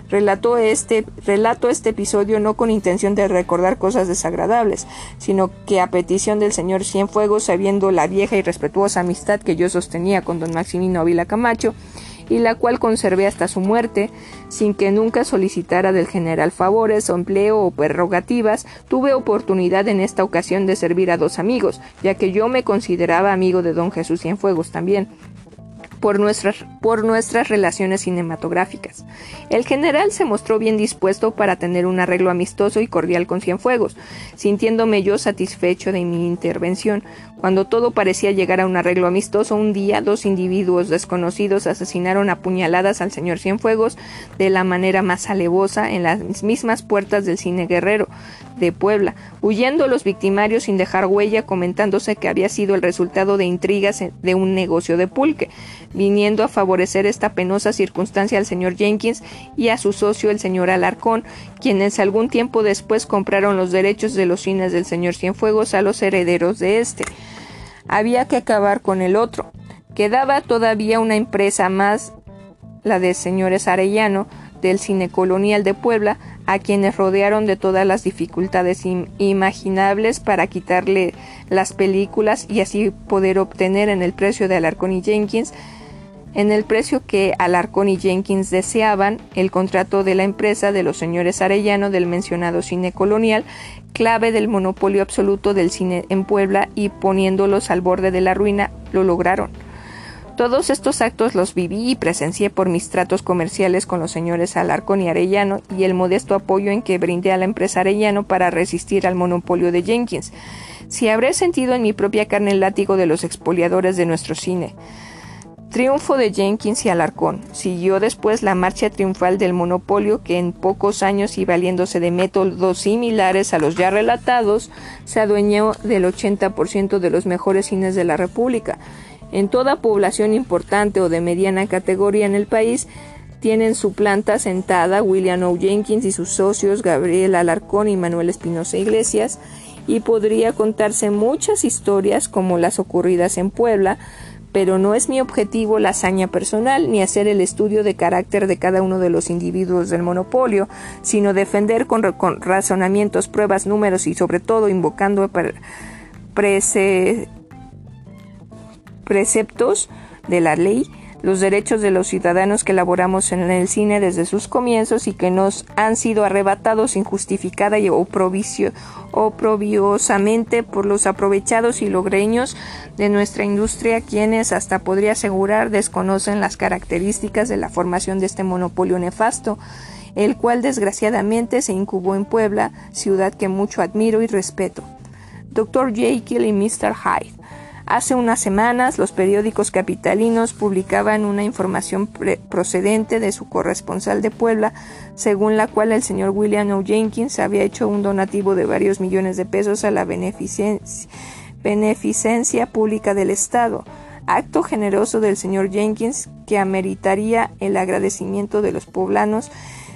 Relató este, relato este episodio no con intención de recordar cosas desagradables, sino que a petición del señor Cienfuegos, sabiendo la vieja y respetuosa amistad que yo sostenía con don Maximino Ávila Camacho, y la cual conservé hasta su muerte, sin que nunca solicitara del general favores o empleo o prerrogativas, tuve oportunidad en esta ocasión de servir a dos amigos, ya que yo me consideraba amigo de don Jesús Cienfuegos también por nuestras, por nuestras relaciones cinematográficas. El general se mostró bien dispuesto para tener un arreglo amistoso y cordial con Cienfuegos, sintiéndome yo satisfecho de mi intervención. Cuando todo parecía llegar a un arreglo amistoso, un día dos individuos desconocidos asesinaron a puñaladas al señor Cienfuegos de la manera más alevosa en las mismas puertas del cine guerrero de Puebla, huyendo los victimarios sin dejar huella, comentándose que había sido el resultado de intrigas de un negocio de pulque viniendo a favorecer esta penosa circunstancia al señor Jenkins y a su socio el señor Alarcón, quienes algún tiempo después compraron los derechos de los cines del señor Cienfuegos a los herederos de este. Había que acabar con el otro. Quedaba todavía una empresa más, la de señores Arellano, del cine colonial de Puebla, a quienes rodearon de todas las dificultades imaginables para quitarle las películas y así poder obtener en el precio de Alarcón y Jenkins en el precio que Alarcón y Jenkins deseaban el contrato de la empresa de los señores Arellano del mencionado cine colonial, clave del monopolio absoluto del cine en Puebla y poniéndolos al borde de la ruina, lo lograron. Todos estos actos los viví y presencié por mis tratos comerciales con los señores Alarcón y Arellano y el modesto apoyo en que brindé a la empresa Arellano para resistir al monopolio de Jenkins. Si habré sentido en mi propia carne el látigo de los expoliadores de nuestro cine. Triunfo de Jenkins y Alarcón. Siguió después la marcha triunfal del monopolio que en pocos años y valiéndose de métodos similares a los ya relatados, se adueñó del 80% de los mejores cines de la República. En toda población importante o de mediana categoría en el país, tienen su planta sentada William O. Jenkins y sus socios Gabriel Alarcón y Manuel Espinosa Iglesias, y podría contarse muchas historias como las ocurridas en Puebla, pero no es mi objetivo la hazaña personal ni hacer el estudio de carácter de cada uno de los individuos del monopolio, sino defender con, razonamientos, pruebas, números y sobre todo invocando preceptos de la ley los derechos de los ciudadanos que laboramos en el cine desde sus comienzos y que nos han sido arrebatados injustificada y oprobiosamente por los aprovechados y logreños de nuestra industria, quienes hasta podría asegurar desconocen las características de la formación de este monopolio nefasto el cual desgraciadamente se incubó en Puebla, ciudad que mucho admiro y respeto. Dr. Jekyll y Mr. Hyde. Hace unas semanas los periódicos capitalinos publicaban una información procedente de su corresponsal de Puebla, según la cual el señor William O. Jenkins había hecho un donativo de varios millones de pesos a la beneficencia, beneficencia pública del Estado, acto generoso del señor Jenkins que ameritaría el agradecimiento de los poblanos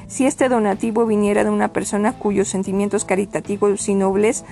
si este donativo viniera de una persona cuyos sentimientos caritativos y nobles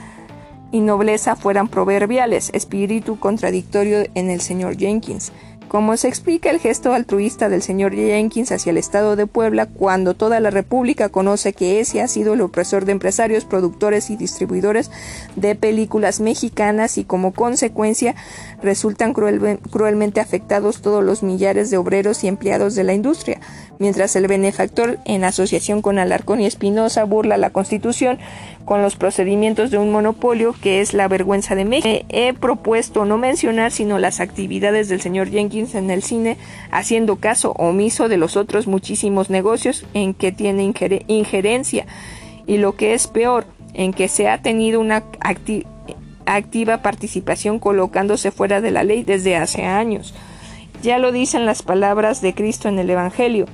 y nobleza fueran proverbiales, espíritu contradictorio en el señor Jenkins. Como se explica el gesto altruista del señor Jenkins hacia el Estado de Puebla cuando toda la República conoce que ese ha sido el opresor de empresarios, productores y distribuidores de películas mexicanas y como consecuencia resultan cruelmente afectados todos los millares de obreros y empleados de la industria, mientras el benefactor, en asociación con Alarcón y Espinosa, burla la Constitución con los procedimientos de un monopolio que es la vergüenza de México. He propuesto no mencionar sino las actividades del señor Jenkins en el cine, haciendo caso omiso de los otros muchísimos negocios en que tiene injerencia y lo que es peor, en que se ha tenido una activa participación colocándose fuera de la ley desde hace años. Ya lo dicen las palabras de Cristo en el Evangelio.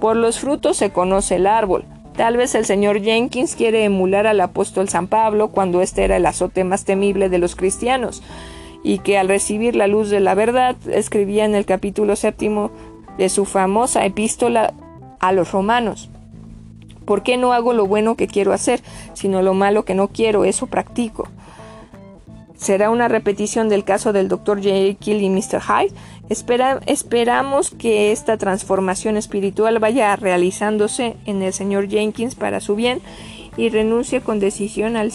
Por los frutos se conoce el árbol. Tal vez el señor Jenkins quiere emular al apóstol San Pablo cuando este era el azote más temible de los cristianos, y que al recibir la luz de la verdad escribía en el capítulo séptimo de su famosa epístola a los romanos. ¿Por qué no hago lo bueno que quiero hacer, sino lo malo que no quiero? Eso practico. ¿Será una repetición del caso del Dr. Jekyll y Mr. Hyde? Esperamos que esta transformación espiritual vaya realizándose en el señor Jenkins para su bien y renuncie con decisión al,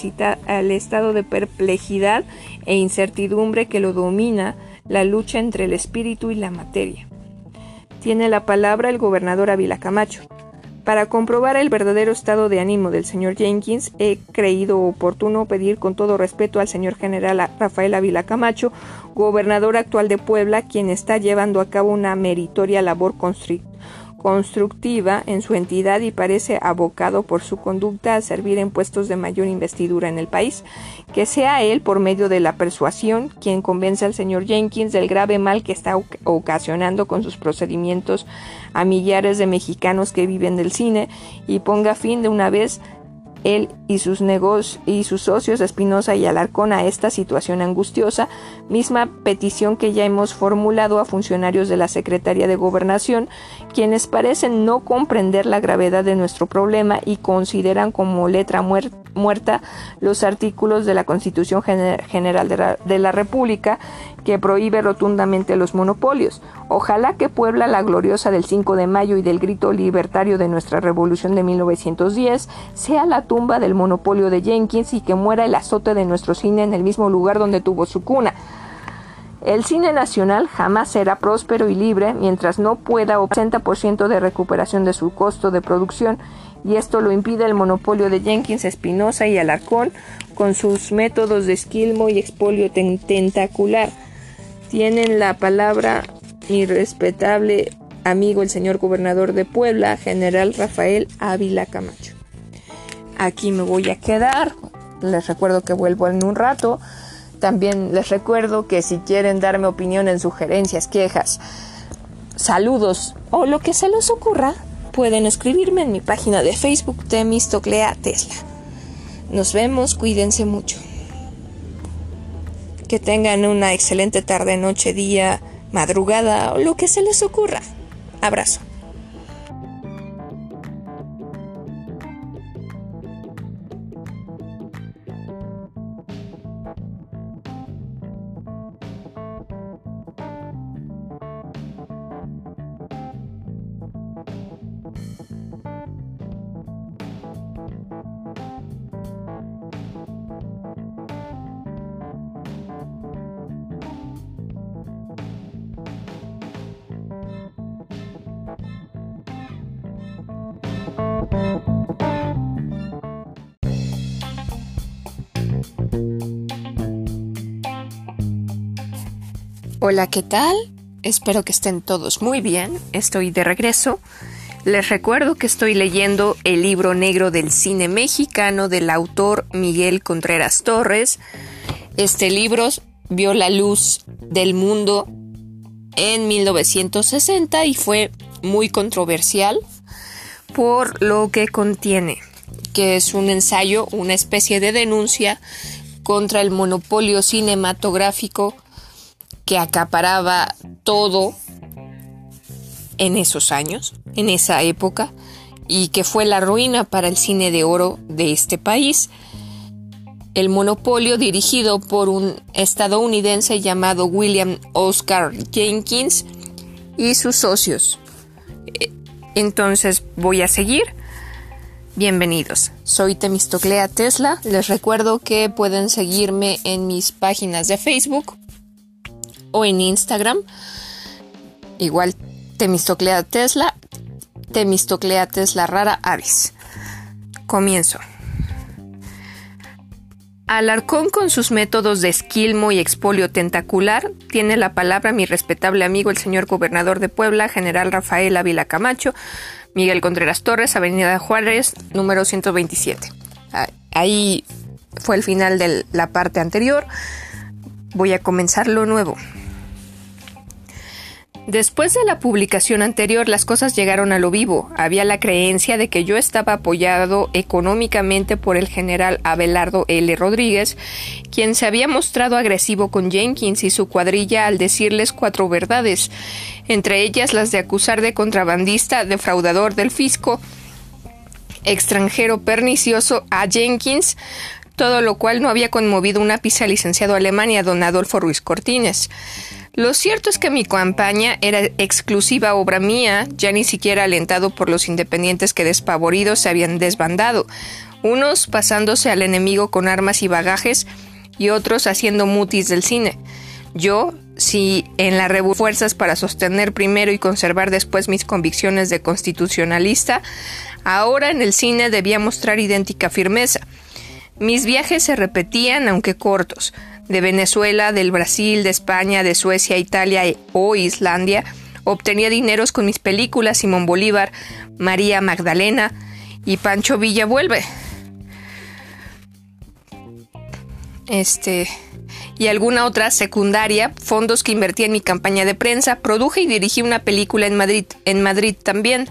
al estado de perplejidad e incertidumbre que lo domina la lucha entre el espíritu y la materia. Tiene la palabra el gobernador Ávila Camacho. Para comprobar el verdadero estado de ánimo del señor Jenkins, he creído oportuno pedir con todo respeto al señor general Rafael Ávila Camacho, gobernador actual de Puebla, quien está llevando a cabo una meritoria labor constructiva en su entidad y parece abocado por su conducta a servir en puestos de mayor investidura en el país. Que sea él, por medio de la persuasión, quien convence al señor Jenkins del grave mal que está ocasionando con sus procedimientos a millares de mexicanos que viven del cine y ponga fin de una vez él y sus negocios y sus socios Espinosa y Alarcón a esta situación angustiosa, misma petición que ya hemos formulado a funcionarios de la Secretaría de Gobernación, quienes parecen no comprender la gravedad de nuestro problema y consideran como letra muerta los artículos de la Constitución General de la República que prohíbe rotundamente los monopolios. Ojalá que Puebla, la gloriosa del 5 de mayo y del grito libertario de nuestra revolución de 1910, sea la tumba del monopolio de Jenkins y que muera el azote de nuestro cine en el mismo lugar donde tuvo su cuna. El cine nacional jamás será próspero y libre mientras no pueda 80% de recuperación de su costo de producción y esto lo impide el monopolio de Jenkins, Espinosa y Alarcón con sus métodos de esquilmo y expolio tentacular tienen la palabra mi respetable amigo el señor gobernador de Puebla, general Rafael Ávila Camacho. Aquí me voy a quedar. Les recuerdo que vuelvo en un rato. También les recuerdo que si quieren darme opiniones, sugerencias, quejas, saludos o lo que se les ocurra, pueden escribirme en mi página de Facebook Temistoclea Tesla. Nos vemos, cuídense mucho. Que tengan una excelente tarde, noche, día, madrugada o lo que se les ocurra. Abrazo. Hola, ¿qué tal? Espero que estén todos muy bien. Estoy de regreso. Les recuerdo que estoy leyendo el libro negro del cine mexicano del autor Miguel Contreras Torres. Este libro vio la luz del mundo en 1960 y fue muy controversial por lo que contiene, que es un ensayo, una especie de denuncia contra el monopolio cinematográfico que acaparaba todo en esos años, en esa época, y que fue la ruina para el cine de oro de este país. El monopolio dirigido por un estadounidense llamado William Oscar Jenkins y sus socios. Entonces voy a seguir. Bienvenidos, soy Temistoclea Tesla. Les recuerdo que pueden seguirme en mis páginas de Facebook o en Instagram. Igual Temistoclea Tesla, Temistoclea Tesla rara avis. Comienzo. Alarcón con sus métodos de esquilmo y expolio tentacular tiene la palabra mi respetable amigo el señor gobernador de Puebla, general Rafael Ávila Camacho, Miguel Contreras Torres, Avenida Juárez, número 127. Ahí fue el final de la parte anterior. Voy a comenzar lo nuevo. Después de la publicación anterior, las cosas llegaron a lo vivo. Había la creencia de que yo estaba apoyado económicamente por el general Abelardo L. Rodríguez, quien se había mostrado agresivo con Jenkins y su cuadrilla al decirles cuatro verdades, entre ellas las de acusar de contrabandista, defraudador del fisco, extranjero pernicioso a Jenkins, todo lo cual no había conmovido un ápice al licenciado Alemania, don Adolfo Ruiz Cortines. Lo cierto es que mi campaña era exclusiva obra mía, ya ni siquiera alentado por los independientes que despavoridos se habían desbandado, unos pasándose al enemigo con armas y bagajes y otros haciendo mutis del cine. Yo, si en la rebu fuerzas para sostener primero y conservar después mis convicciones de constitucionalista, ahora en el cine debía mostrar idéntica firmeza. Mis viajes se repetían, aunque cortos de Venezuela, del Brasil, de España, de Suecia, Italia o Islandia, obtenía dineros con mis películas Simón Bolívar, María Magdalena y Pancho Villa vuelve. Este y alguna otra secundaria, fondos que invertí en mi campaña de prensa, produje y dirigí una película en Madrid, en Madrid también.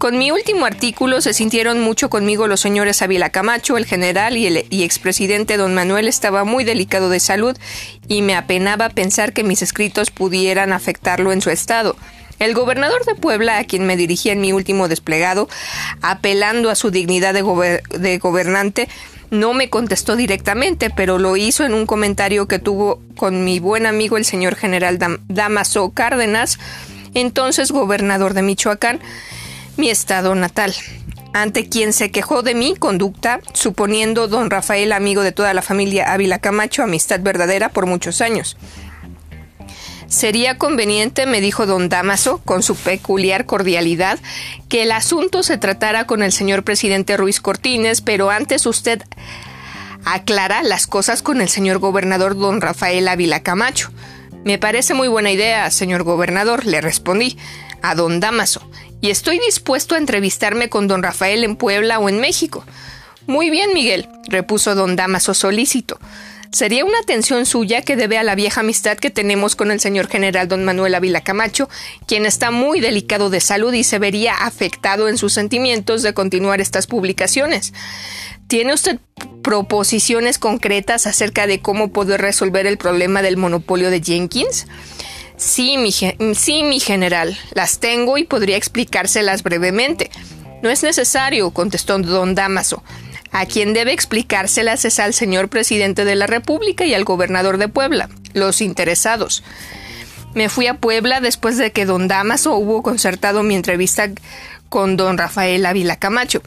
Con mi último artículo se sintieron mucho conmigo los señores Ávila Camacho, el general y el y expresidente don Manuel estaba muy delicado de salud y me apenaba pensar que mis escritos pudieran afectarlo en su estado. El gobernador de Puebla, a quien me dirigía en mi último desplegado, apelando a su dignidad de gobernante, no me contestó directamente, pero lo hizo en un comentario que tuvo con mi buen amigo el señor general Damaso Cárdenas, entonces gobernador de Michoacán, mi estado natal, ante quien se quejó de mi conducta, suponiendo don Rafael amigo de toda la familia Ávila Camacho, amistad verdadera por muchos años. Sería conveniente, me dijo don Damaso, con su peculiar cordialidad, que el asunto se tratara con el señor presidente Ruiz Cortines, pero antes usted aclara las cosas con el señor gobernador don Rafael Ávila Camacho. Me parece muy buena idea, señor gobernador, le respondí a don Damaso, y estoy dispuesto a entrevistarme con don Rafael en Puebla o en México. Muy bien, Miguel, repuso don Damaso solícito. Sería una atención suya que debe a la vieja amistad que tenemos con el señor general don Manuel Ávila Camacho, quien está muy delicado de salud y se vería afectado en sus sentimientos de continuar estas publicaciones. ¿Tiene usted proposiciones concretas acerca de cómo poder resolver el problema del monopolio de Jenkins? Sí mi, sí, mi general, las tengo y podría explicárselas brevemente. No es necesario, contestó don Damaso. A quien debe explicárselas es al señor presidente de la República y al gobernador de Puebla, los interesados. Me fui a Puebla después de que don Damaso hubo concertado mi entrevista con don Rafael Ávila Camacho.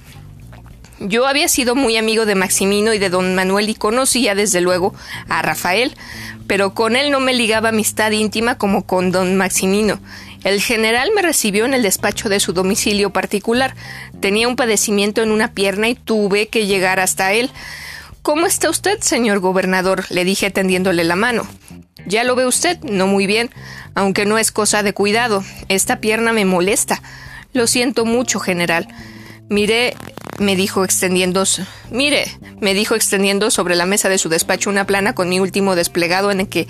Yo había sido muy amigo de Maximino y de don Manuel y conocía desde luego a Rafael, pero con él no me ligaba amistad íntima como con don Maximino. El general me recibió en el despacho de su domicilio particular. Tenía un padecimiento en una pierna y tuve que llegar hasta él. ¿Cómo está usted, señor gobernador? le dije tendiéndole la mano. Ya lo ve usted, no muy bien, aunque no es cosa de cuidado. Esta pierna me molesta. Lo siento mucho, general. Mire, me dijo extendiendo. Mire, me dijo extendiendo sobre la mesa de su despacho una plana con mi último desplegado en el que,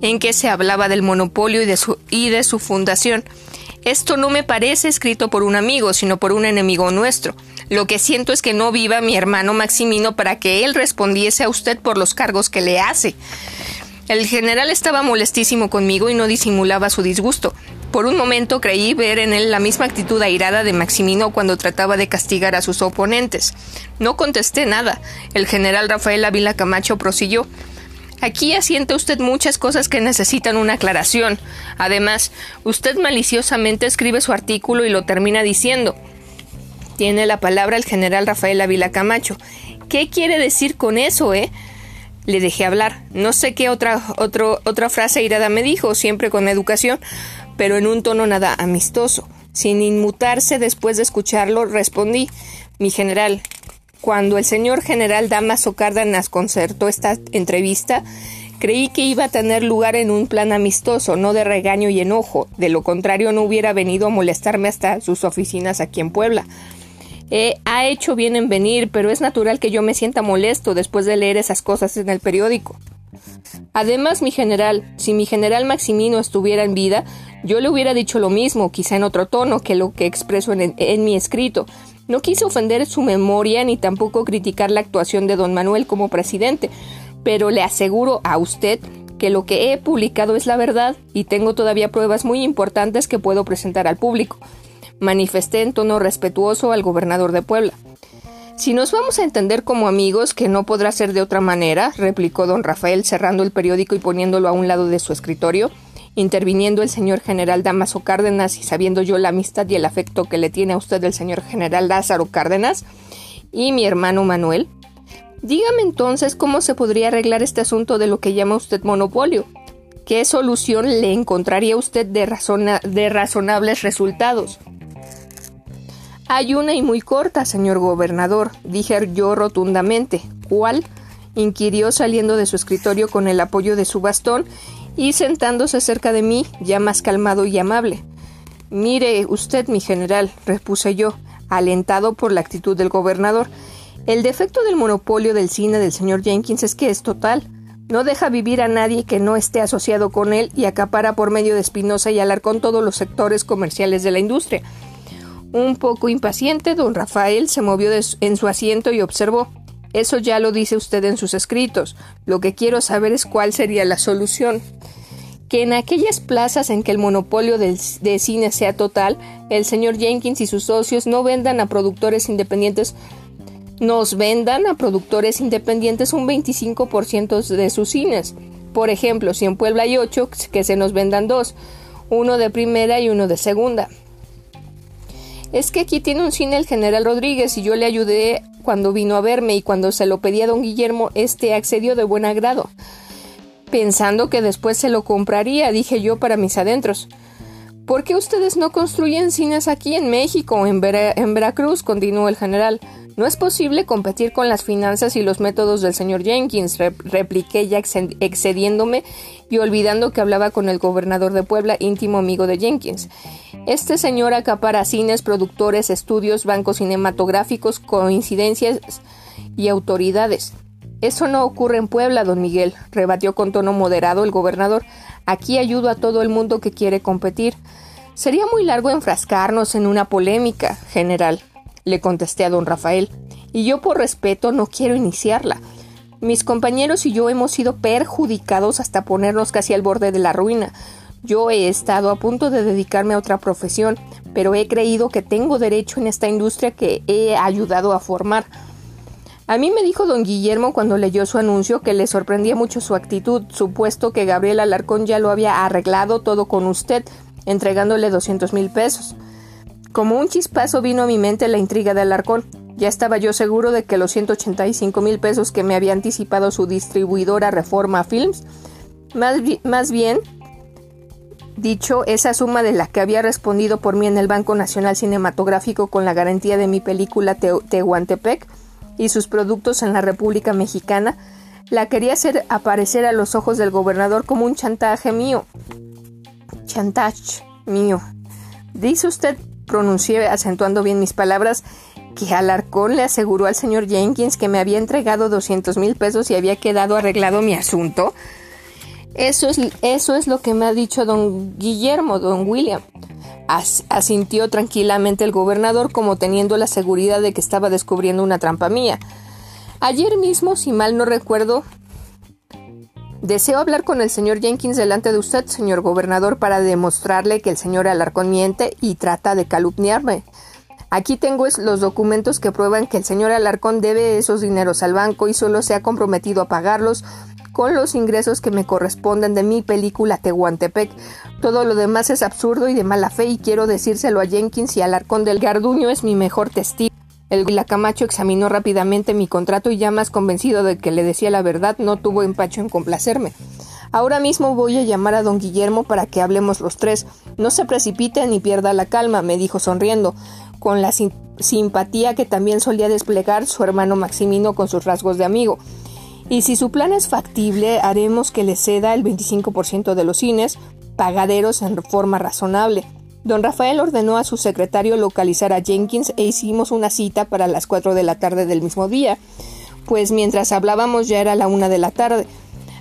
en que se hablaba del monopolio y de su, y de su fundación. Esto no me parece escrito por un amigo, sino por un enemigo nuestro. Lo que siento es que no viva mi hermano Maximino para que él respondiese a usted por los cargos que le hace. El general estaba molestísimo conmigo y no disimulaba su disgusto. Por un momento creí ver en él la misma actitud airada de Maximino cuando trataba de castigar a sus oponentes. No contesté nada. El general Rafael Ávila Camacho prosiguió. Aquí asienta usted muchas cosas que necesitan una aclaración. Además, usted maliciosamente escribe su artículo y lo termina diciendo. Tiene la palabra el general Rafael Ávila Camacho. ¿Qué quiere decir con eso, eh? Le dejé hablar. No sé qué otra, otra frase irada me dijo, siempre con educación, pero en un tono nada amistoso. Sin inmutarse después de escucharlo, respondí Mi general, cuando el señor general Damaso Cárdenas concertó esta entrevista, creí que iba a tener lugar en un plan amistoso, no de regaño y enojo. De lo contrario, no hubiera venido a molestarme hasta sus oficinas aquí en Puebla. Eh, ha hecho bien en venir, pero es natural que yo me sienta molesto después de leer esas cosas en el periódico. Además, mi general, si mi general Maximino estuviera en vida, yo le hubiera dicho lo mismo, quizá en otro tono que lo que expreso en, en mi escrito. No quise ofender su memoria ni tampoco criticar la actuación de don Manuel como presidente, pero le aseguro a usted que lo que he publicado es la verdad y tengo todavía pruebas muy importantes que puedo presentar al público manifesté en tono respetuoso al gobernador de Puebla. Si nos vamos a entender como amigos, que no podrá ser de otra manera, replicó don Rafael cerrando el periódico y poniéndolo a un lado de su escritorio, interviniendo el señor general Damaso Cárdenas y sabiendo yo la amistad y el afecto que le tiene a usted el señor general Lázaro Cárdenas y mi hermano Manuel. Dígame entonces cómo se podría arreglar este asunto de lo que llama usted monopolio. ¿Qué solución le encontraría usted de, de razonables resultados? Hay una y muy corta, señor gobernador, dije yo rotundamente. ¿Cuál? inquirió saliendo de su escritorio con el apoyo de su bastón y sentándose cerca de mí, ya más calmado y amable. Mire usted, mi general, repuse yo, alentado por la actitud del gobernador. El defecto del monopolio del cine del señor Jenkins es que es total. No deja vivir a nadie que no esté asociado con él y acapara por medio de Espinosa y Alarcón todos los sectores comerciales de la industria. Un poco impaciente, don Rafael se movió en su asiento y observó. Eso ya lo dice usted en sus escritos. Lo que quiero saber es cuál sería la solución. Que en aquellas plazas en que el monopolio de cine sea total, el señor Jenkins y sus socios no vendan a productores independientes nos vendan a productores independientes un 25% de sus cines. Por ejemplo, si en Puebla hay ocho, que se nos vendan dos, uno de primera y uno de segunda. Es que aquí tiene un cine el general Rodríguez y yo le ayudé cuando vino a verme y cuando se lo pedí a don Guillermo, este accedió de buen agrado. Pensando que después se lo compraría, dije yo para mis adentros. ¿Por qué ustedes no construyen cines aquí en México o en, en Veracruz? continuó el general. No es posible competir con las finanzas y los métodos del señor Jenkins, repliqué ya excediéndome y olvidando que hablaba con el gobernador de Puebla, íntimo amigo de Jenkins. Este señor acapara cines, productores, estudios, bancos cinematográficos, coincidencias y autoridades. Eso no ocurre en Puebla, don Miguel, rebatió con tono moderado el gobernador. Aquí ayudo a todo el mundo que quiere competir. Sería muy largo enfrascarnos en una polémica, general le contesté a don Rafael, y yo por respeto no quiero iniciarla. Mis compañeros y yo hemos sido perjudicados hasta ponernos casi al borde de la ruina. Yo he estado a punto de dedicarme a otra profesión, pero he creído que tengo derecho en esta industria que he ayudado a formar. A mí me dijo don Guillermo cuando leyó su anuncio que le sorprendía mucho su actitud, supuesto que Gabriel Alarcón ya lo había arreglado todo con usted, entregándole doscientos mil pesos. Como un chispazo vino a mi mente la intriga de Alarcón. Ya estaba yo seguro de que los 185 mil pesos que me había anticipado su distribuidora Reforma Films, más, bien dicho, esa suma de la que había respondido por mí en el Banco Nacional Cinematográfico con la garantía de mi película Tehuantepec y sus productos en la República Mexicana, la quería hacer aparecer a los ojos del gobernador como un chantaje mío. Chantage mío. Dice usted, pronuncié acentuando bien mis palabras, que Alarcón le aseguró al señor Jenkins que me había entregado 200 mil pesos y había quedado arreglado mi asunto. Eso es, eso es lo que me ha dicho don Guillermo, don William. asintió tranquilamente el gobernador como teniendo la seguridad de que estaba descubriendo una trampa mía. Ayer mismo, si mal no recuerdo, deseo hablar con el señor Jenkins delante de usted, señor gobernador, para demostrarle que el señor Alarcón miente y trata de calumniarme. Aquí tengo los documentos que prueban que el señor Alarcón debe esos dineros al banco y solo se ha comprometido a pagarlos con los ingresos que me corresponden de mi película Tehuantepec. Todo lo demás es absurdo y de mala fe y quiero decírselo a Jenkins y Alarcón del Garduño es mi mejor testigo. El Camacho examinó rápidamente mi contrato y ya más convencido de que le decía la verdad, no tuvo empacho en complacerme. Ahora mismo voy a llamar a don Guillermo para que hablemos los tres. No se precipite ni pierda la calma, me dijo sonriendo con la simpatía que también solía desplegar su hermano Maximino con sus rasgos de amigo. Y si su plan es factible, haremos que le ceda el 25% de los cines, pagaderos en forma razonable. Don Rafael ordenó a su secretario localizar a Jenkins e hicimos una cita para las 4 de la tarde del mismo día, pues mientras hablábamos ya era la una de la tarde.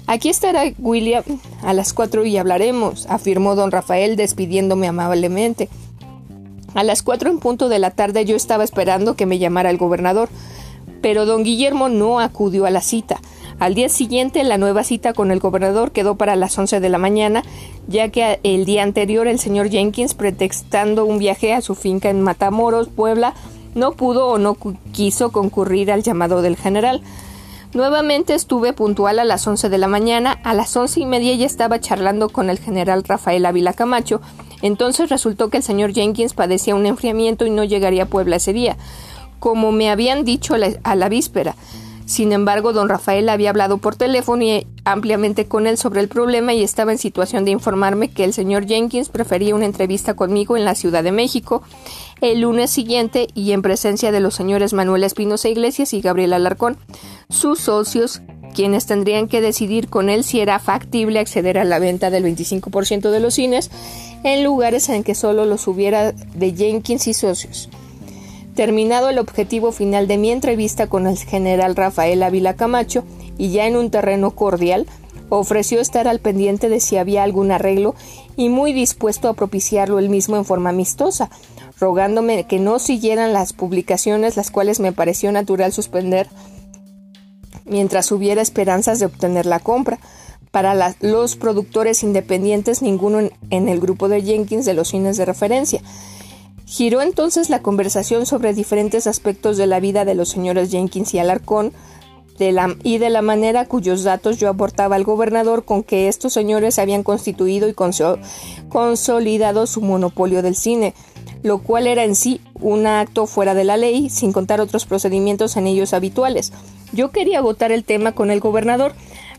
Aquí estará William a las cuatro y hablaremos, afirmó don Rafael despidiéndome amablemente. A las cuatro en punto de la tarde yo estaba esperando que me llamara el gobernador, pero don Guillermo no acudió a la cita. Al día siguiente la nueva cita con el gobernador quedó para las once de la mañana, ya que el día anterior el señor Jenkins, pretextando un viaje a su finca en Matamoros, Puebla, no pudo o no quiso concurrir al llamado del general. Nuevamente estuve puntual a las once de la mañana, a las once y media ya estaba charlando con el general Rafael Ávila Camacho, entonces resultó que el señor Jenkins padecía un enfriamiento y no llegaría a Puebla ese día, como me habían dicho a la víspera. Sin embargo, don Rafael había hablado por teléfono y ampliamente con él sobre el problema y estaba en situación de informarme que el señor Jenkins prefería una entrevista conmigo en la Ciudad de México el lunes siguiente y en presencia de los señores Manuel Espinosa Iglesias y Gabriel Alarcón, sus socios, quienes tendrían que decidir con él si era factible acceder a la venta del 25% de los cines en lugares en que solo los hubiera de Jenkins y socios. Terminado el objetivo final de mi entrevista con el general Rafael Ávila Camacho, y ya en un terreno cordial, ofreció estar al pendiente de si había algún arreglo y muy dispuesto a propiciarlo él mismo en forma amistosa, rogándome que no siguieran las publicaciones las cuales me pareció natural suspender mientras hubiera esperanzas de obtener la compra. Para los productores independientes, ninguno en, el grupo de Jenkins de los cines de referencia. Giró entonces la conversación sobre diferentes aspectos de la vida de los señores Jenkins y Alarcón, y de la manera cuyos datos yo aportaba al gobernador con que estos señores habían constituido y consolidado su monopolio del cine, lo cual era en sí un acto fuera de la ley, sin contar otros procedimientos en ellos habituales. Yo quería agotar el tema con el gobernador,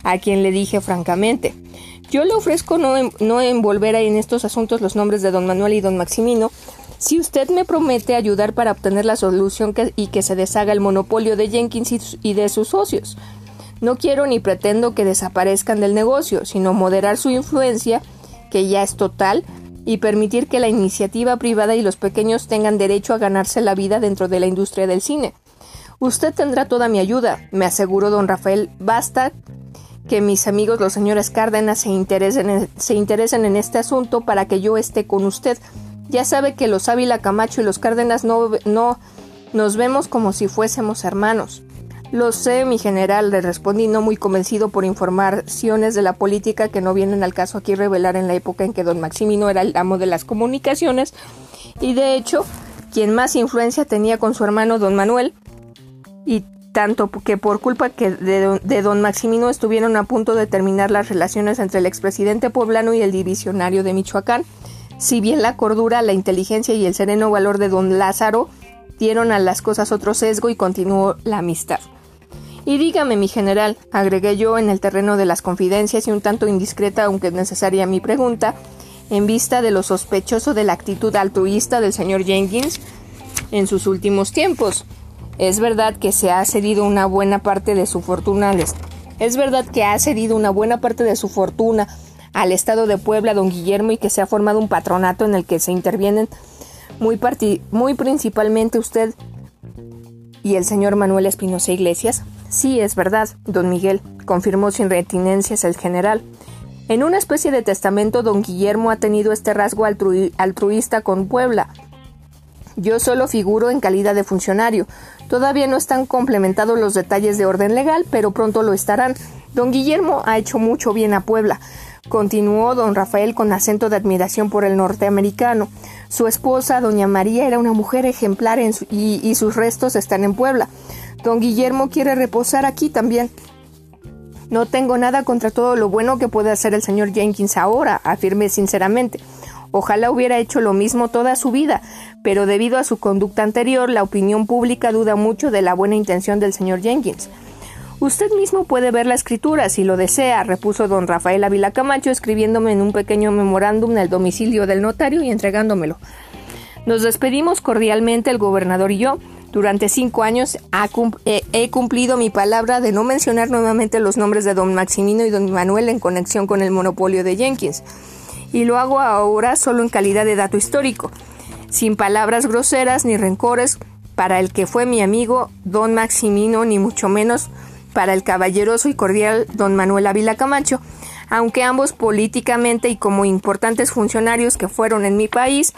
a quien le dije francamente, yo le ofrezco no, no envolver en estos asuntos los nombres de don Manuel y don Maximino, si usted me promete ayudar para obtener la solución y que se deshaga el monopolio de Jenkins y de sus socios. No quiero ni pretendo que desaparezcan del negocio, sino moderar su influencia, que ya es total, y permitir que la iniciativa privada y los pequeños tengan derecho a ganarse la vida dentro de la industria del cine. Usted tendrá toda mi ayuda, me aseguró don Rafael. Basta que mis amigos los señores Cárdenas se interesen, en, se interesen en este asunto para que yo esté con usted. Ya sabe que los Ávila Camacho y los Cárdenas no, no nos vemos como si fuésemos hermanos. Lo sé, mi general, le respondí no muy convencido por informaciones de la política que no vienen al caso aquí revelar en la época en que don Maximino era el amo de las comunicaciones y de hecho quien más influencia tenía con su hermano don Manuel y tanto que por culpa que de, don, Maximino estuvieron a punto de terminar las relaciones entre el expresidente poblano y el divisionario de Michoacán, si bien la cordura, la inteligencia y el sereno valor de don Lázaro dieron a las cosas otro sesgo y continuó la amistad. Y dígame, mi general, agregué yo en el terreno de las confidencias y un tanto indiscreta, aunque necesaria mi pregunta, en vista de lo sospechoso de la actitud altruista del señor Jenkins en sus últimos tiempos. Es verdad que se ha cedido una buena parte de su fortuna Es verdad que ha cedido una buena parte de su fortuna al Estado de Puebla, don Guillermo, y que se ha formado un patronato en el que se intervienen muy, muy principalmente usted y el señor Manuel Espinosa Iglesias. Sí, es verdad, don Miguel, confirmó sin retinencias el general. En una especie de testamento, don Guillermo ha tenido este rasgo altruista con Puebla. Yo solo figuro en calidad de funcionario. Todavía no están complementados los detalles de orden legal, pero pronto lo estarán. Don Guillermo ha hecho mucho bien a Puebla. Continuó don Rafael con acento de admiración por el norteamericano. Su esposa, doña María, era una mujer ejemplar y, y sus restos están en Puebla. Don Guillermo quiere reposar aquí también. No tengo nada contra todo lo bueno que puede hacer el señor Jenkins ahora, afirmé sinceramente. Ojalá hubiera hecho lo mismo toda su vida, pero debido a su conducta anterior, la opinión pública duda mucho de la buena intención del señor Jenkins. Usted mismo puede ver la escritura si lo desea, repuso don Rafael Ávila Camacho, escribiéndome en un pequeño memorándum en el domicilio del notario y entregándomelo. Nos despedimos cordialmente el gobernador y yo. Durante cinco años he cumplido mi palabra de no mencionar nuevamente los nombres de don Maximino y don Manuel en conexión con el monopolio de Jenkins y lo hago ahora solo en calidad de dato histórico, sin palabras groseras ni rencores para el que fue mi amigo don Maximino, ni mucho menos para el caballeroso y cordial don Manuel Ávila Camacho, aunque ambos políticamente y como importantes funcionarios que fueron en mi país,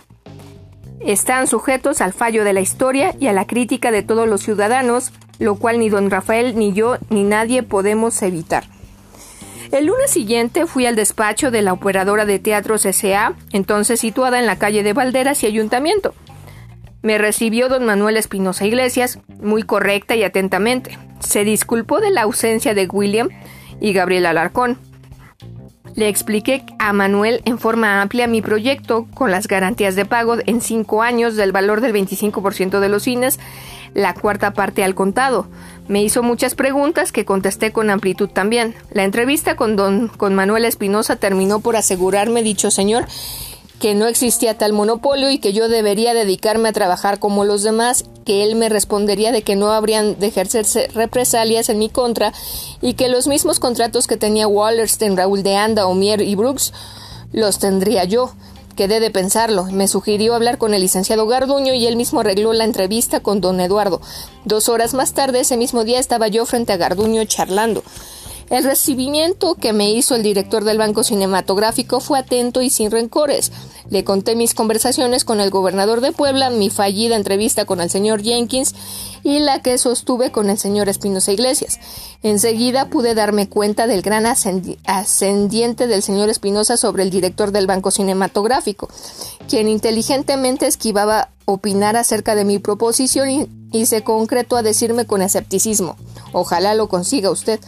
están sujetos al fallo de la historia y a la crítica de todos los ciudadanos, lo cual ni don Rafael ni yo ni nadie podemos evitar. El lunes siguiente fui al despacho de la operadora de teatros S.A., entonces situada en la calle de Valderas y Ayuntamiento. Me recibió don Manuel Espinosa Iglesias, muy correcta y atentamente. Se disculpó de la ausencia de William y Gabriel Alarcón. Le expliqué a Manuel en forma amplia mi proyecto con las garantías de pago en cinco años del valor del 25% de los cines, la cuarta parte al contado. Me hizo muchas preguntas que contesté con amplitud también. La entrevista con don con Manuel Espinosa terminó por asegurarme dicho señor que no existía tal monopolio y que yo debería dedicarme a trabajar como los demás, que él me respondería de que no habrían de ejercerse represalias en mi contra y que los mismos contratos que tenía Wallerstein, Raúl de Anda, Omier y Brooks los tendría yo, Quedé de pensarlo. Me sugirió hablar con el licenciado Garduño y él mismo arregló la entrevista con don Eduardo. Dos horas más tarde, ese mismo día, estaba yo frente a Garduño charlando. El recibimiento que me hizo el director del Banco Cinematográfico fue atento y sin rencores. Le conté mis conversaciones con el gobernador de Puebla, mi fallida entrevista con el señor Jenkins y la que sostuve con el señor Espinosa Iglesias. Enseguida pude darme cuenta del gran ascendiente del señor Espinosa sobre el director del Banco Cinematográfico, quien inteligentemente esquivaba opinar acerca de mi proposición y, y se concretó a decirme con escepticismo. Ojalá lo consiga usted.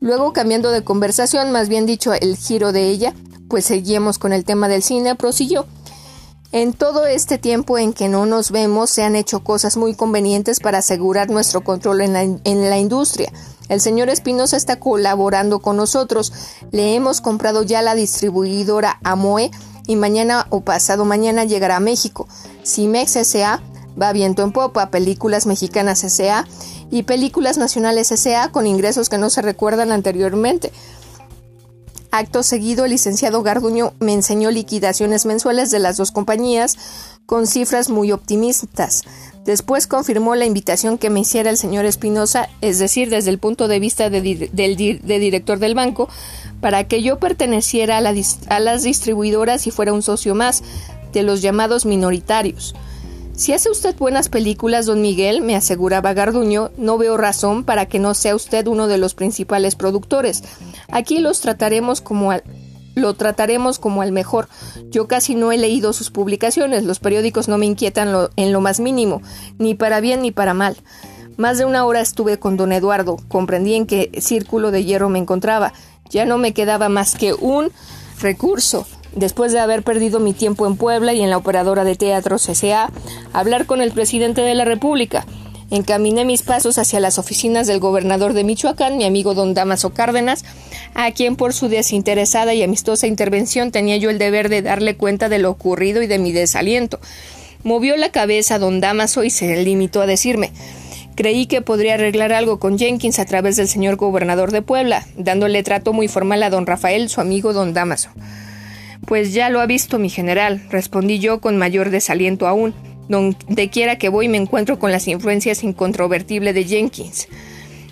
Luego, cambiando de conversación, más bien dicho el giro de ella, pues seguíamos con el tema del cine, prosiguió. En todo este tiempo en que no nos vemos se han hecho cosas muy convenientes para asegurar nuestro control en la, en la industria. El señor Espinosa está colaborando con nosotros. Le hemos comprado ya la distribuidora Amoe y mañana o pasado mañana llegará a México. Cimex S.A. va viento en popa, películas mexicanas S.A y Películas Nacionales S.A. con ingresos que no se recuerdan anteriormente. Acto seguido, el licenciado Garduño me enseñó liquidaciones mensuales de las dos compañías con cifras muy optimistas. Después confirmó la invitación que me hiciera el señor Espinosa, es decir, desde el punto de vista de, director del banco, para que yo perteneciera a las distribuidoras y fuera un socio más de los llamados minoritarios. Si hace usted buenas películas, don Miguel, me aseguraba Garduño, no veo razón para que no sea usted uno de los principales productores. Aquí los trataremos como al, lo trataremos como al mejor. Yo casi no he leído sus publicaciones, los periódicos no me inquietan en lo más mínimo, ni para bien ni para mal. Más de una hora estuve con don Eduardo, comprendí en qué círculo de hierro me encontraba. Ya no me quedaba más que un recurso, después de haber perdido mi tiempo en Puebla y en la operadora de teatro CCA, hablar con el presidente de la República. Encaminé mis pasos hacia las oficinas del gobernador de Michoacán, mi amigo don Damaso Cárdenas, a quien por su desinteresada y amistosa intervención tenía yo el deber de darle cuenta de lo ocurrido y de mi desaliento. Movió la cabeza don Damaso y se limitó a decirme Creí que podría arreglar algo con Jenkins a través del señor gobernador de Puebla, dándole trato muy formal a don Rafael, su amigo don Damaso. Pues ya lo ha visto mi general, respondí yo con mayor desaliento aún. Donde quiera que voy me encuentro con las influencias incontrovertibles de Jenkins.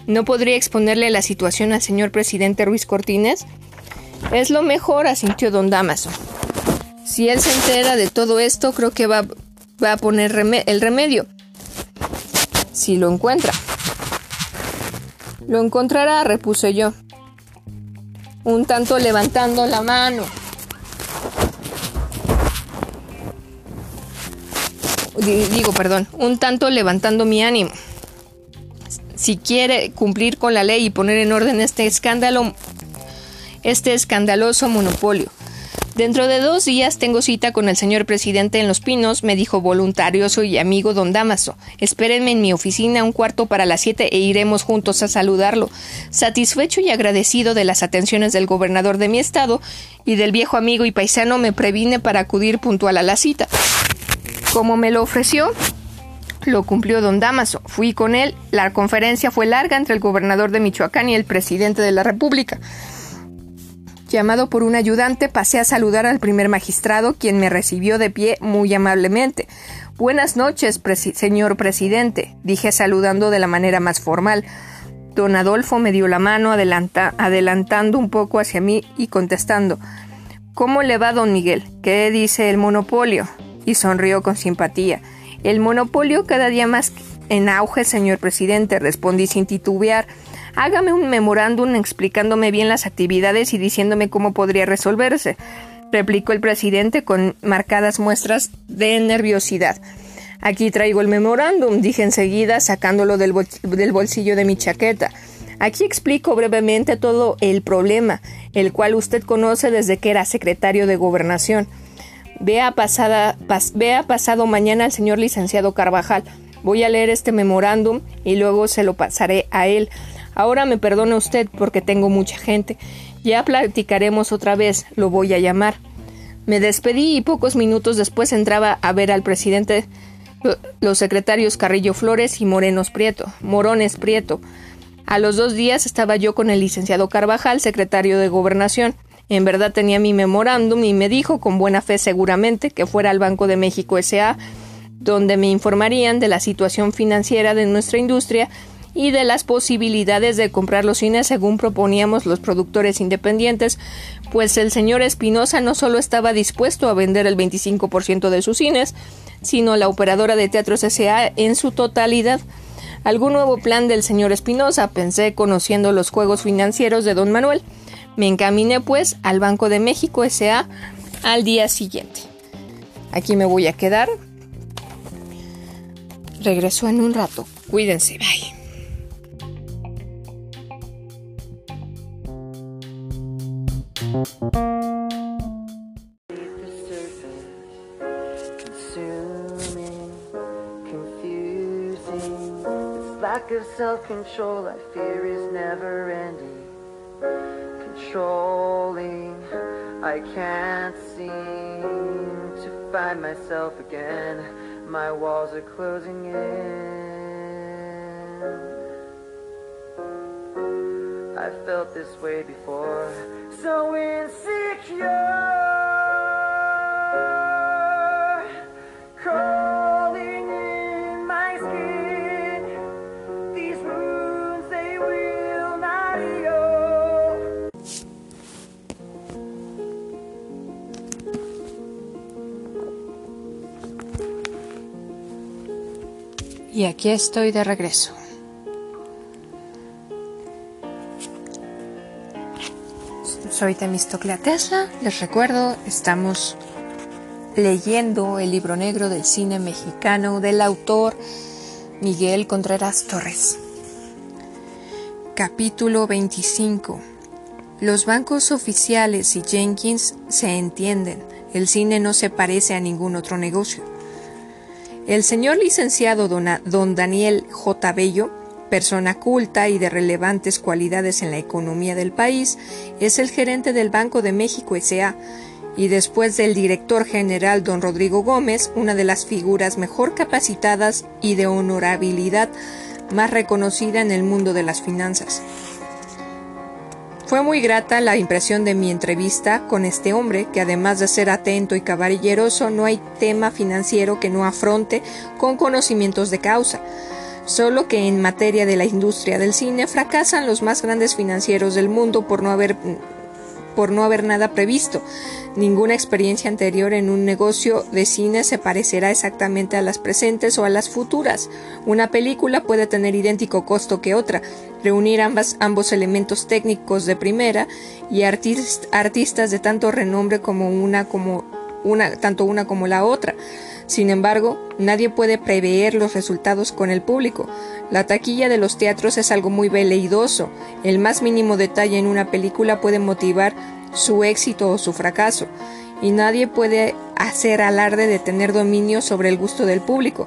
¿No podría exponerle la situación al señor presidente Ruiz Cortines? Es lo mejor, asintió don Damaso. Si él se entera de todo esto, creo que va, va a poner el remedio. Si lo encuentra. Lo encontrará, repuse yo, un tanto levantando la mano. Digo, perdón, un tanto levantando mi ánimo. Si quiere cumplir con la ley y poner en orden este escándalo, este escandaloso monopolio. Dentro de dos días tengo cita con el señor presidente en Los Pinos, me dijo voluntarioso y amigo don Damaso. Espérenme en mi oficina un cuarto para las siete e iremos juntos a saludarlo. Satisfecho y agradecido de las atenciones del gobernador de mi estado y del viejo amigo y paisano, me previne para acudir puntual a la cita. Como me lo ofreció, lo cumplió don Damaso. Fui con él. La conferencia fue larga entre el gobernador de Michoacán y el presidente de la República. Llamado por un ayudante, pasé a saludar al primer magistrado, quien me recibió de pie muy amablemente. Buenas noches, señor presidente, dije saludando de la manera más formal. Don Adolfo me dio la mano, adelantando un poco hacia mí y contestando ¿Cómo le va, don Miguel? ¿Qué dice el monopolio? Y sonrió con simpatía. El monopolio cada día más en auge, señor presidente, respondí sin titubear. Hágame un memorándum explicándome bien las actividades y diciéndome cómo podría resolverse, replicó el presidente con marcadas muestras de nerviosidad. Aquí traigo el memorándum, dije enseguida, sacándolo del, del bolsillo de mi chaqueta. Aquí explico brevemente todo el problema, el cual usted conoce desde que era secretario de Gobernación. Vea, pasada, vea pasado mañana al señor licenciado Carvajal. Voy a leer este memorándum y luego se lo pasaré a él. Ahora me perdona usted porque tengo mucha gente. Ya platicaremos otra vez, lo voy a llamar. Me despedí y pocos minutos después entraba a ver al presidente los secretarios Carrillo Flores y Morenos Prieto, Morones Prieto. A los dos días estaba yo con el licenciado Carvajal, secretario de Gobernación. En verdad tenía mi memorándum y me dijo, con buena fe seguramente, que fuera al Banco de México S.A., donde me informarían de la situación financiera de nuestra industria y de las posibilidades de comprar los cines según proponíamos los productores independientes, pues el señor Espinosa no solo estaba dispuesto a vender el 25% de sus cines, sino la operadora de teatros S.A. en su totalidad. Algún nuevo plan del señor Espinosa, pensé conociendo los juegos financieros de don Manuel. Me encaminé pues al Banco de México S.A. al día siguiente. Aquí me voy a quedar. Regreso en un rato. Cuídense, bye. Controlling. I can't seem to find myself again. My walls are closing in. I've felt this way before. So insecure. Aquí estoy de regreso. Soy Temistoclea Tesla. Les recuerdo, estamos leyendo el libro negro del cine mexicano del autor Miguel Contreras Torres. Capítulo 25. Los bancos oficiales y Jenkins se entienden. El cine no se parece a ningún otro negocio. El señor licenciado don, Daniel J. Bello persona culta y de relevantes cualidades en la economía del país, es el gerente del Banco de México S.A. y después del director general don Rodrigo Gómez, una de las figuras mejor capacitadas y de honorabilidad más reconocida en el mundo de las finanzas. Fue muy grata la impresión de mi entrevista con este hombre, que además de ser atento y caballeroso, no hay tema financiero que no afronte con conocimientos de causa. Solo que en materia de la industria del cine fracasan los más grandes financieros del mundo por no haber por no haber nada previsto. Ninguna experiencia anterior en un negocio de cine se parecerá exactamente a las presentes o a las futuras. Una película puede tener idéntico costo que otra, reunir ambos elementos técnicos de primera y artistas de tanto renombre como una como una, tanto una como la otra. Sin embargo, nadie puede prever los resultados con el público. La taquilla de los teatros es algo muy veleidoso. El más mínimo detalle en una película puede motivar su éxito o su fracaso, y nadie puede hacer alarde de tener dominio sobre el gusto del público.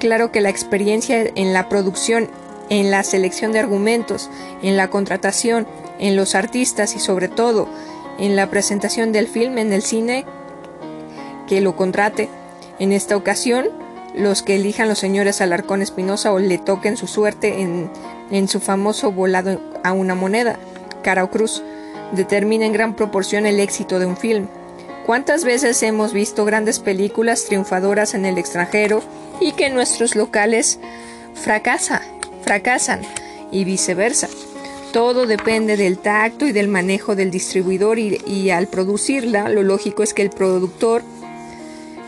Claro que la experiencia en la producción, en la selección de argumentos, en la contratación, en los artistas y sobre todo en la presentación del filme en el cine que lo contrate. En esta ocasión, los que elijan los señores Alarcón Espinosa o le toquen su suerte en, en su famoso volado a una moneda, cara o cruz, determina en gran proporción el éxito de un film. ¿Cuántas veces hemos visto grandes películas triunfadoras en el extranjero y que nuestros locales fracasa, fracasan y viceversa? Todo depende del tacto y del manejo del distribuidor y, y al producirla, lo lógico es que el productor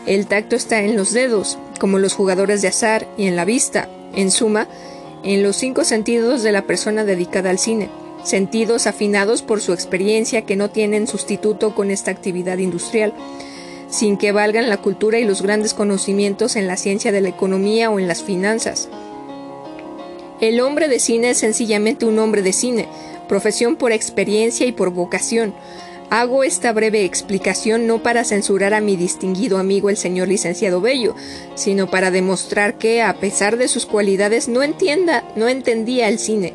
el tacto está en los dedos, como los jugadores de azar, y en la vista, en suma, en los cinco sentidos de la persona dedicada al cine, sentidos afinados por su experiencia que no tienen sustituto con esta actividad industrial, sin que valgan la cultura y los grandes conocimientos en la ciencia de la economía o en las finanzas. El hombre de cine es sencillamente un hombre de cine, profesión por experiencia y por vocación, Hago esta breve explicación no para censurar a mi distinguido amigo el señor licenciado Bello, sino para demostrar que, a pesar de sus cualidades, no entienda, no entendía el cine.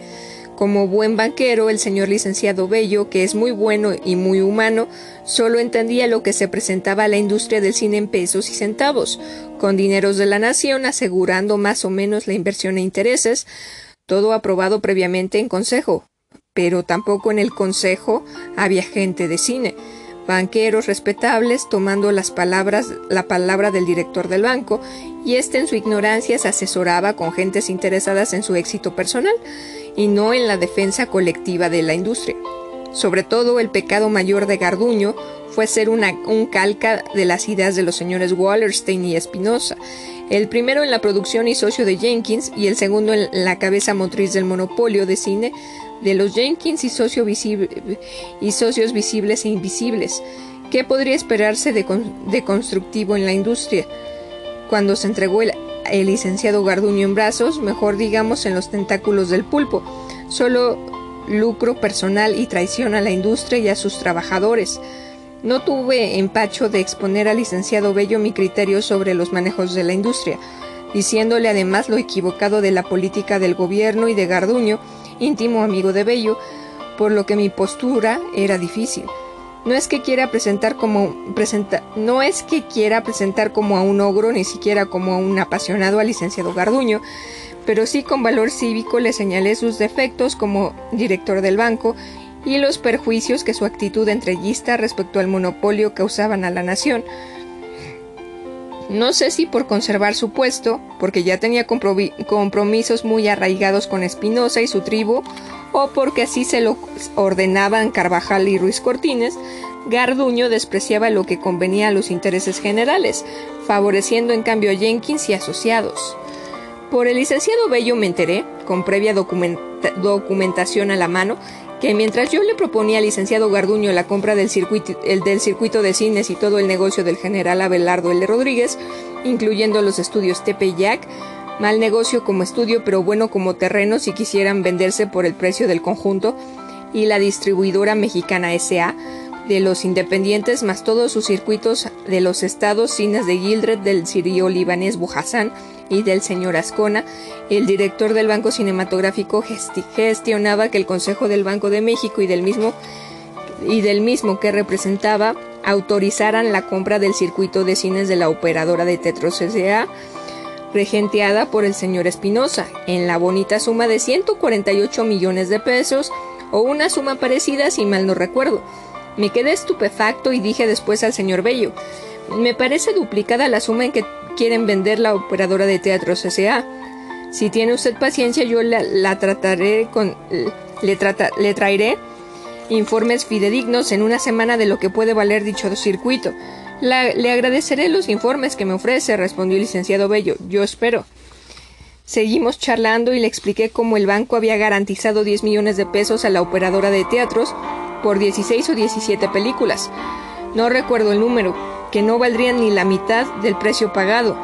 Como buen banquero, el señor licenciado Bello, que es muy bueno y muy humano, solo entendía lo que se presentaba a la industria del cine en pesos y centavos, con dineros de la nación asegurando más o menos la inversión e intereses, todo aprobado previamente en consejo, pero tampoco en el consejo había gente de cine, banqueros respetables tomando las palabras, la palabra del director del banco, y éste en su ignorancia se asesoraba con gentes interesadas en su éxito personal y no en la defensa colectiva de la industria. Sobre todo el pecado mayor de Garduño fue ser un calca de las ideas de los señores Wallerstein y Espinosa, el primero en la producción y socio de Jenkins y el segundo en la cabeza motriz del monopolio de cine de los Jenkins y, y socios visibles e invisibles. ¿Qué podría esperarse de, constructivo en la industria? Cuando se entregó el, el licenciado Garduño en brazos, mejor digamos en los tentáculos del pulpo, solo lucro personal y traición a la industria y a sus trabajadores. No tuve empacho de exponer al licenciado Bello mi criterio sobre los manejos de la industria, diciéndole además lo equivocado de la política del gobierno y de Garduño, íntimo amigo de Bello, por lo que mi postura era difícil. No es que quiera presentar como no es que quiera presentar como a un ogro ni siquiera como a un apasionado al licenciado Garduño, pero sí con valor cívico le señalé sus defectos como director del banco y los perjuicios que su actitud entreguista respecto al monopolio causaban a la nación. No sé si por conservar su puesto, porque ya tenía compromisos muy arraigados con Espinosa y su tribu, o porque así se lo ordenaban Carvajal y Ruiz Cortines, Garduño despreciaba lo que convenía a los intereses generales, favoreciendo en cambio a Jenkins y asociados. Por el licenciado Bello me enteré, con previa documentación a la mano, que mientras yo le proponía al licenciado Garduño la compra del circuito, el del circuito de cines y todo el negocio del general Abelardo L. Rodríguez, incluyendo los estudios Tepeyac, mal negocio como estudio pero bueno como terreno si quisieran venderse por el precio del conjunto, y la distribuidora mexicana SA, de los independientes más todos sus circuitos de los estados cines de Gildred, del sirio libanés Bujasán y del señor Ascona, el director del Banco Cinematográfico gestionaba que el Consejo del Banco de México y del mismo y del mismo que representaba autorizaran la compra del circuito de cines de la operadora de Tetros S.A. regenteada por el señor Espinosa, en la bonita suma de 148 millones de pesos, o una suma parecida si mal no recuerdo. Me quedé estupefacto y dije después al señor Bello, me parece duplicada la suma en que quieren vender la operadora de teatros S.A. Si tiene usted paciencia, yo la, trataré con. Le, le traeré informes fidedignos en una semana de lo que puede valer dicho circuito. le agradeceré los informes que me ofrece, respondió el licenciado Bello. Yo espero. Seguimos charlando y le expliqué cómo el banco había garantizado 10 millones de pesos a la operadora de teatros por 16 o 17 películas. No recuerdo el número, que no valdrían ni la mitad del precio pagado.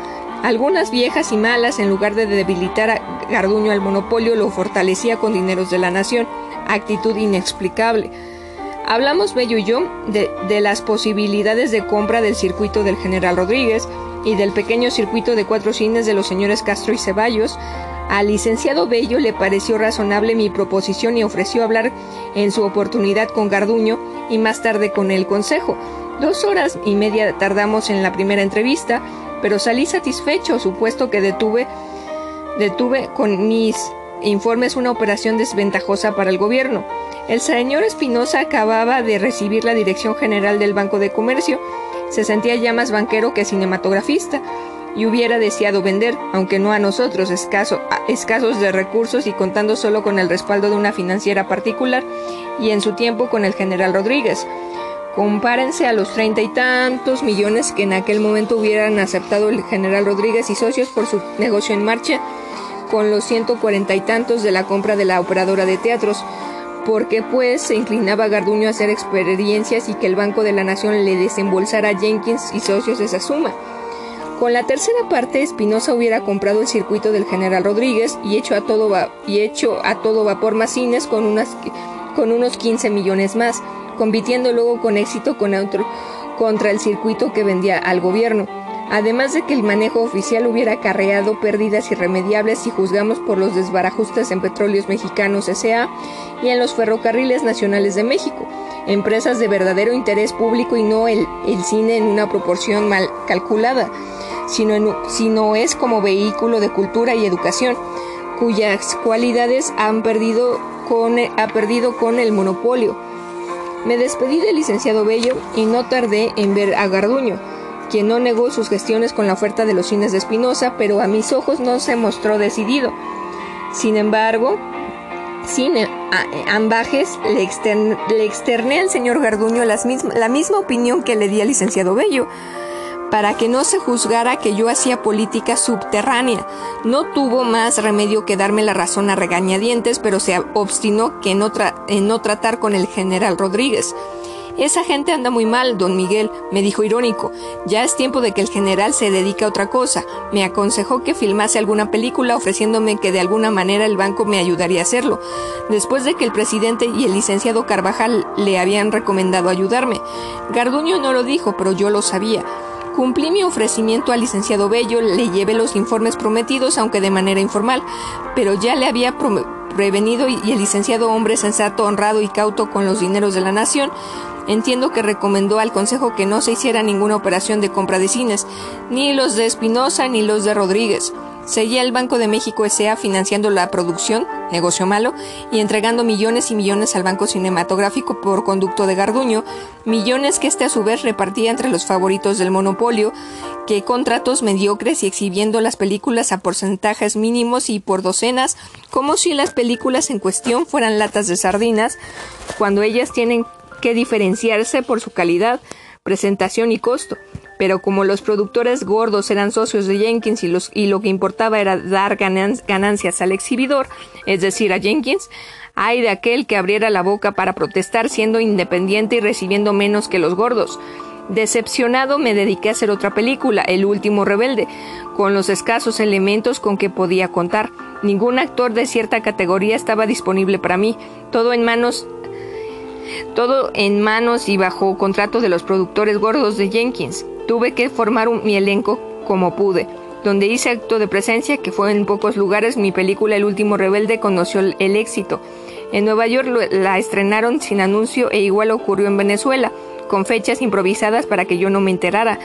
Algunas viejas y malas, en lugar de debilitar a Garduño al monopolio, lo fortalecía con dineros de la nación, actitud inexplicable. Hablamos Bello y yo de, de, las posibilidades de compra del circuito del general Rodríguez y del pequeño circuito de cuatro cines de los señores Castro y Ceballos. Al licenciado Bello le pareció razonable mi proposición y ofreció hablar en su oportunidad con Garduño y más tarde con el Consejo. Dos horas y media tardamos en la primera entrevista, pero salí satisfecho, supuesto que detuve, detuve con mis informes una operación desventajosa para el gobierno. El señor Espinosa acababa de recibir la dirección general del Banco de Comercio, se sentía ya más banquero que cinematografista y hubiera deseado vender, aunque no a nosotros, escasos de recursos y contando solo con el respaldo de una financiera particular y en su tiempo con el general Rodríguez. Compárense a los treinta y tantos millones que en aquel momento hubieran aceptado el general Rodríguez y socios por su negocio en marcha, con los ciento cuarenta y tantos de la compra de la operadora de teatros, porque pues se inclinaba Garduño a hacer experiencias y que el Banco de la Nación le desembolsara a Jenkins y socios esa suma. Con la tercera parte, Espinosa hubiera comprado el circuito del general Rodríguez y hecho a todo, y hecho a todo vapor más cines con, unas, con unos 15 millones más compitiendo luego con éxito con contra el circuito que vendía al gobierno. Además de que el manejo oficial hubiera acarreado pérdidas irremediables si juzgamos por los desbarajustes en Petróleos Mexicanos S.A. y en los ferrocarriles nacionales de México, empresas de verdadero interés público y no el, el cine en una proporción mal calculada, sino, sino es como vehículo de cultura y educación, cuyas cualidades han perdido con, ha perdido con el monopolio me despedí del licenciado Bello y no tardé en ver a Garduño, no negó sus gestiones con la oferta de los cines de Espinosa, pero a mis ojos no se mostró decidido. Sin embargo, sin ambajes, le, le externé al señor Garduño la misma opinión que le di al licenciado Bello para que no se juzgara que yo hacía política subterránea. No tuvo más remedio que darme la razón a regañadientes, pero se obstinó que en no tratar con el general Rodríguez. Esa gente anda muy mal, don Miguel, me dijo irónico. Ya es tiempo de que el general se dedique a otra cosa. Me aconsejó que filmase alguna película ofreciéndome que de alguna manera el banco me ayudaría a hacerlo, después de que el presidente y el licenciado Carvajal le habían recomendado ayudarme. Garduño no lo dijo, pero yo lo sabía. Cumplí mi ofrecimiento al licenciado Bello, le llevé los informes prometidos, aunque de manera informal, pero ya le había prevenido y el licenciado hombre sensato, honrado y cauto con los dineros de la nación, entiendo que recomendó al Consejo que no se hiciera ninguna operación de compra de cines, ni los de Espinosa ni los de Rodríguez. Seguía el Banco de México S.A. financiando la producción, negocio malo, y entregando millones y millones al Banco Cinematográfico por conducto de Garduño, millones que este a su vez repartía entre los favoritos del monopolio, que contratos mediocres y exhibiendo las películas a porcentajes mínimos y por docenas, como si las películas en cuestión fueran latas de sardinas, cuando ellas tienen que diferenciarse por su calidad, presentación y costo pero como los productores gordos eran socios de Jenkins y, lo que importaba era dar ganancias al exhibidor, es decir, a Jenkins, hay de aquel que abriera la boca para protestar siendo independiente y recibiendo menos que los gordos. Decepcionado me dediqué a hacer otra película, El último rebelde, con los escasos elementos con que podía contar. Ningún actor de cierta categoría estaba disponible para mí, todo en manos todo en manos y bajo contrato de los productores gordos de Jenkins. Tuve que formar mi elenco como pude. Donde hice acto de presencia, que fue en pocos lugares, mi película El último rebelde conoció el éxito. En Nueva York la estrenaron sin anuncio e igual ocurrió en Venezuela, con fechas improvisadas para que yo no me enterara.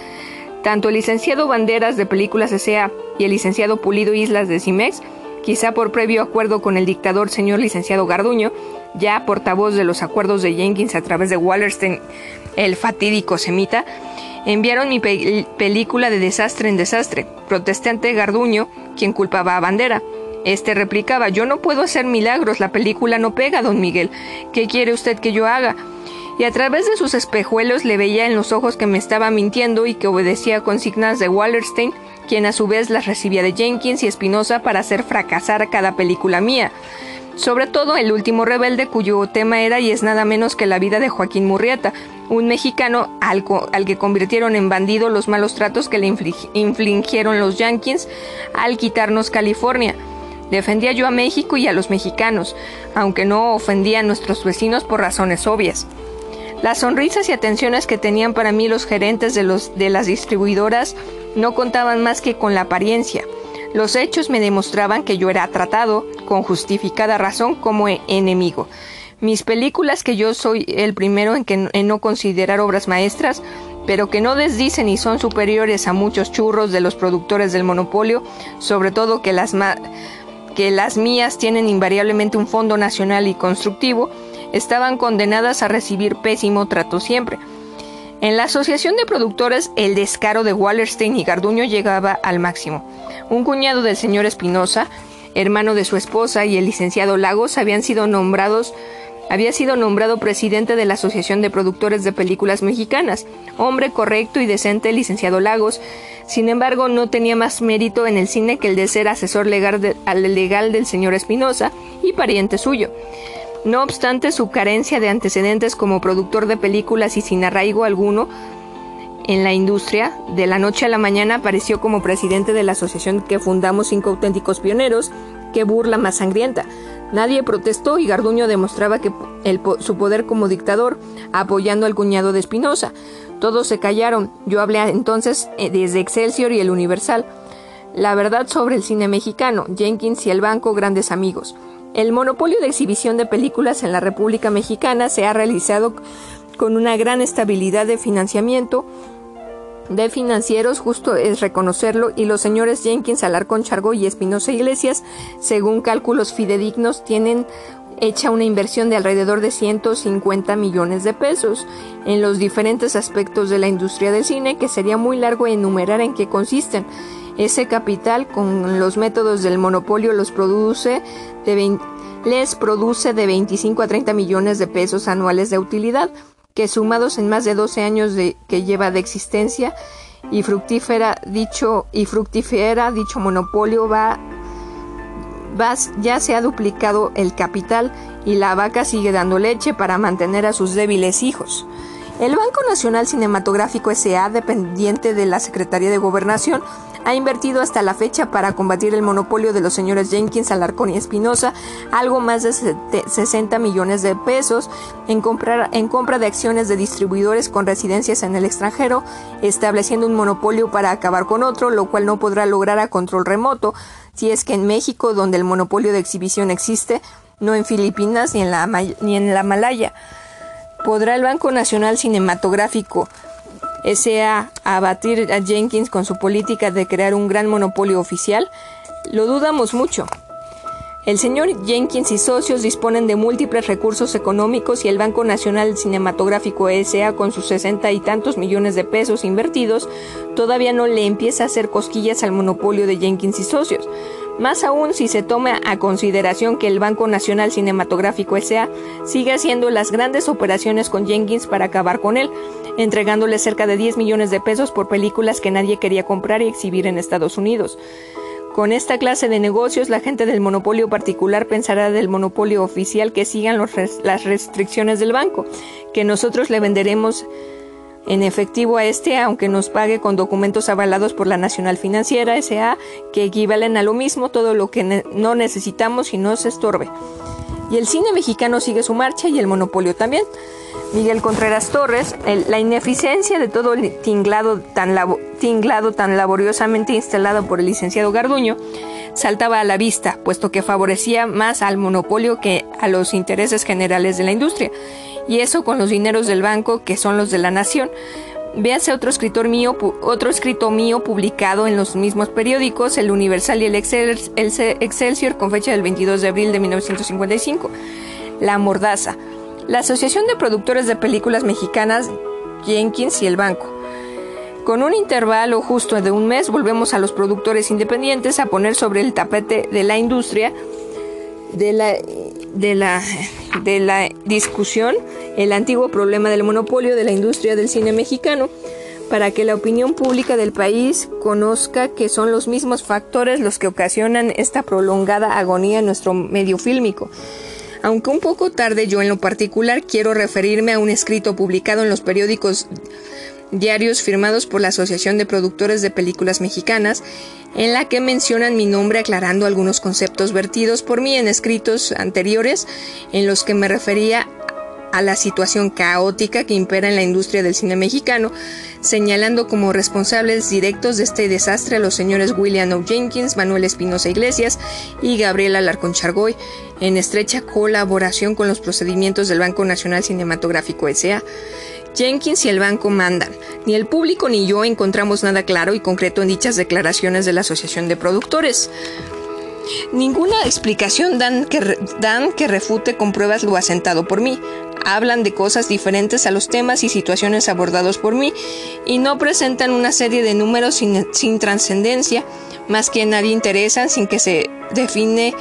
Tanto el licenciado Banderas de Películas S.A. y el licenciado Pulido Islas de Cimex, quizá por previo acuerdo con el dictador señor licenciado Garduño, ya portavoz de los acuerdos de Jenkins a través de Wallerstein, el fatídico semita, enviaron mi película de desastre en desastre. Protestante Garduño, quien culpaba a Bandera. Este replicaba, yo no puedo hacer milagros, la película no pega, don Miguel. ¿Qué quiere usted que yo haga? Y a través de sus espejuelos le veía en los ojos que me estaba mintiendo y que obedecía consignas de Wallerstein, quien a su vez las recibía de Jenkins y Espinosa para hacer fracasar cada película mía. Sobre todo el último rebelde cuyo tema era y es nada menos que la vida de Joaquín Murrieta, un mexicano al, que convirtieron en bandido los malos tratos que le infligieron los Yankees al quitarnos California. Defendía yo a México y a los mexicanos, aunque no ofendía a nuestros vecinos por razones obvias. Las sonrisas y atenciones que tenían para mí los gerentes de las distribuidoras no contaban más que con la apariencia. Los hechos me demostraban que yo era tratado, con justificada razón, como enemigo. Mis películas, que yo soy el primero en, que, en no considerar obras maestras, pero que no desdicen y son superiores a muchos churros de los productores del monopolio, sobre todo que las, que las mías tienen invariablemente un fondo nacional y constructivo, estaban condenadas a recibir pésimo trato siempre. En la Asociación de Productores, el descaro de Wallerstein y Garduño llegaba al máximo. Un cuñado del señor Espinosa, hermano de su esposa, y el licenciado Lagos habían sido nombrados había sido nombrado presidente de la Asociación de Productores de Películas Mexicanas, hombre correcto y decente, licenciado Lagos. Sin embargo, no tenía más mérito en el cine que el de ser asesor legal, legal del señor Espinosa y pariente suyo. No obstante su carencia de antecedentes como productor de películas y sin arraigo alguno en la industria, de la noche a la mañana apareció como presidente de la asociación que fundamos Cinco Auténticos Pioneros, que burla más sangrienta. Nadie protestó y Garduño demostraba que su poder como dictador, apoyando al cuñado de Espinosa. Todos se callaron. Yo hablé entonces eh, desde Excelsior y el Universal. La verdad sobre el cine mexicano, Jenkins y el banco, grandes amigos. El monopolio de exhibición de películas en la República Mexicana se ha realizado con una gran estabilidad de financiamiento, de financieros, justo es reconocerlo, y los señores Jenkins, Alarcón, Chargo y Espinosa Iglesias, según cálculos fidedignos, tienen hecha una inversión de alrededor de 150 millones de pesos en los diferentes aspectos de la industria del cine, que sería muy largo enumerar en qué consisten. Ese capital, con los métodos del monopolio, los produce les produce de 25 a 30 millones de pesos anuales de utilidad que sumados en más de 12 años de, que lleva de existencia y fructífera dicho y fructífera dicho monopolio va, va ya se ha duplicado el capital y la vaca sigue dando leche para mantener a sus débiles hijos. El Banco Nacional Cinematográfico S.A., dependiente de la Secretaría de Gobernación, ha invertido hasta la fecha para combatir el monopolio de los señores Jenkins, Alarcón y Espinosa algo más de 60 millones de pesos en, comprar, en compra de acciones de distribuidores con residencias en el extranjero, estableciendo un monopolio para acabar con otro, lo cual no podrá lograr a control remoto, si es que en México, donde el monopolio de exhibición existe, no en Filipinas ni en la, ni en la Malaya. ¿Podrá el Banco Nacional Cinematográfico S.A. abatir a Jenkins con su política de crear un gran monopolio oficial? Lo dudamos mucho. El señor Jenkins y socios disponen de múltiples recursos económicos y el Banco Nacional Cinematográfico S.A. con sus sesenta y tantos millones de pesos invertidos todavía no le empieza a hacer cosquillas al monopolio de Jenkins y socios más aún si se toma a consideración que el Banco Nacional Cinematográfico S.A. sigue haciendo las grandes operaciones con Jenkins para acabar con él, entregándole cerca de 10 millones de pesos por películas que nadie quería comprar y exhibir en Estados Unidos. Con esta clase de negocios, la gente del monopolio particular pensará del monopolio oficial que sigan las restricciones del banco, que nosotros le venderemos en efectivo a este, aunque nos pague con documentos avalados por la Nacional Financiera S.A., que equivalen a lo mismo todo lo que no necesitamos y no se estorbe. Y el cine mexicano sigue su marcha y el monopolio también. Miguel Contreras Torres, la ineficiencia de todo el tinglado tan, tinglado tan laboriosamente instalado por el licenciado Garduño, saltaba a la vista, puesto que favorecía más al monopolio que a los intereses generales de la industria y eso con los dineros del banco que son los de la nación. Véase otro escritor mío, otro escrito mío publicado en los mismos periódicos, El Universal y el Excelsior, con fecha del 22 de abril de 1955. La Mordaza. La Asociación de Productores de Películas Mexicanas, Jenkins y el Banco. Con un intervalo justo de un mes volvemos a los productores independientes a poner sobre el tapete de la industria de la, de la, de la discusión el antiguo problema del monopolio de la industria del cine mexicano para que la opinión pública del país conozca que son los mismos factores los que ocasionan esta prolongada agonía en nuestro medio fílmico. Aunque un poco tarde yo en lo particular quiero referirme a un escrito publicado en los periódicos diarios firmados por la Asociación de Productores de Películas Mexicanas, en la que mencionan mi nombre aclarando algunos conceptos vertidos por mí en escritos anteriores en los que me refería a la situación caótica que impera en la industria del cine mexicano, señalando como responsables directos de este desastre a los señores William O. Jenkins, Manuel Espinosa Iglesias y Gabriela Alarcón Chargoy, en estrecha colaboración con los procedimientos del Banco Nacional Cinematográfico S.A. Jenkins y el banco mandan. Ni el público ni yo encontramos nada claro y concreto en dichas declaraciones de la Asociación de Productores. Ninguna explicación dan que, dan que refute con pruebas lo asentado por mí. Hablan de cosas diferentes a los temas y situaciones abordados por mí y no presentan una serie de números sin, sin trascendencia, más que nadie interesan sin que se define,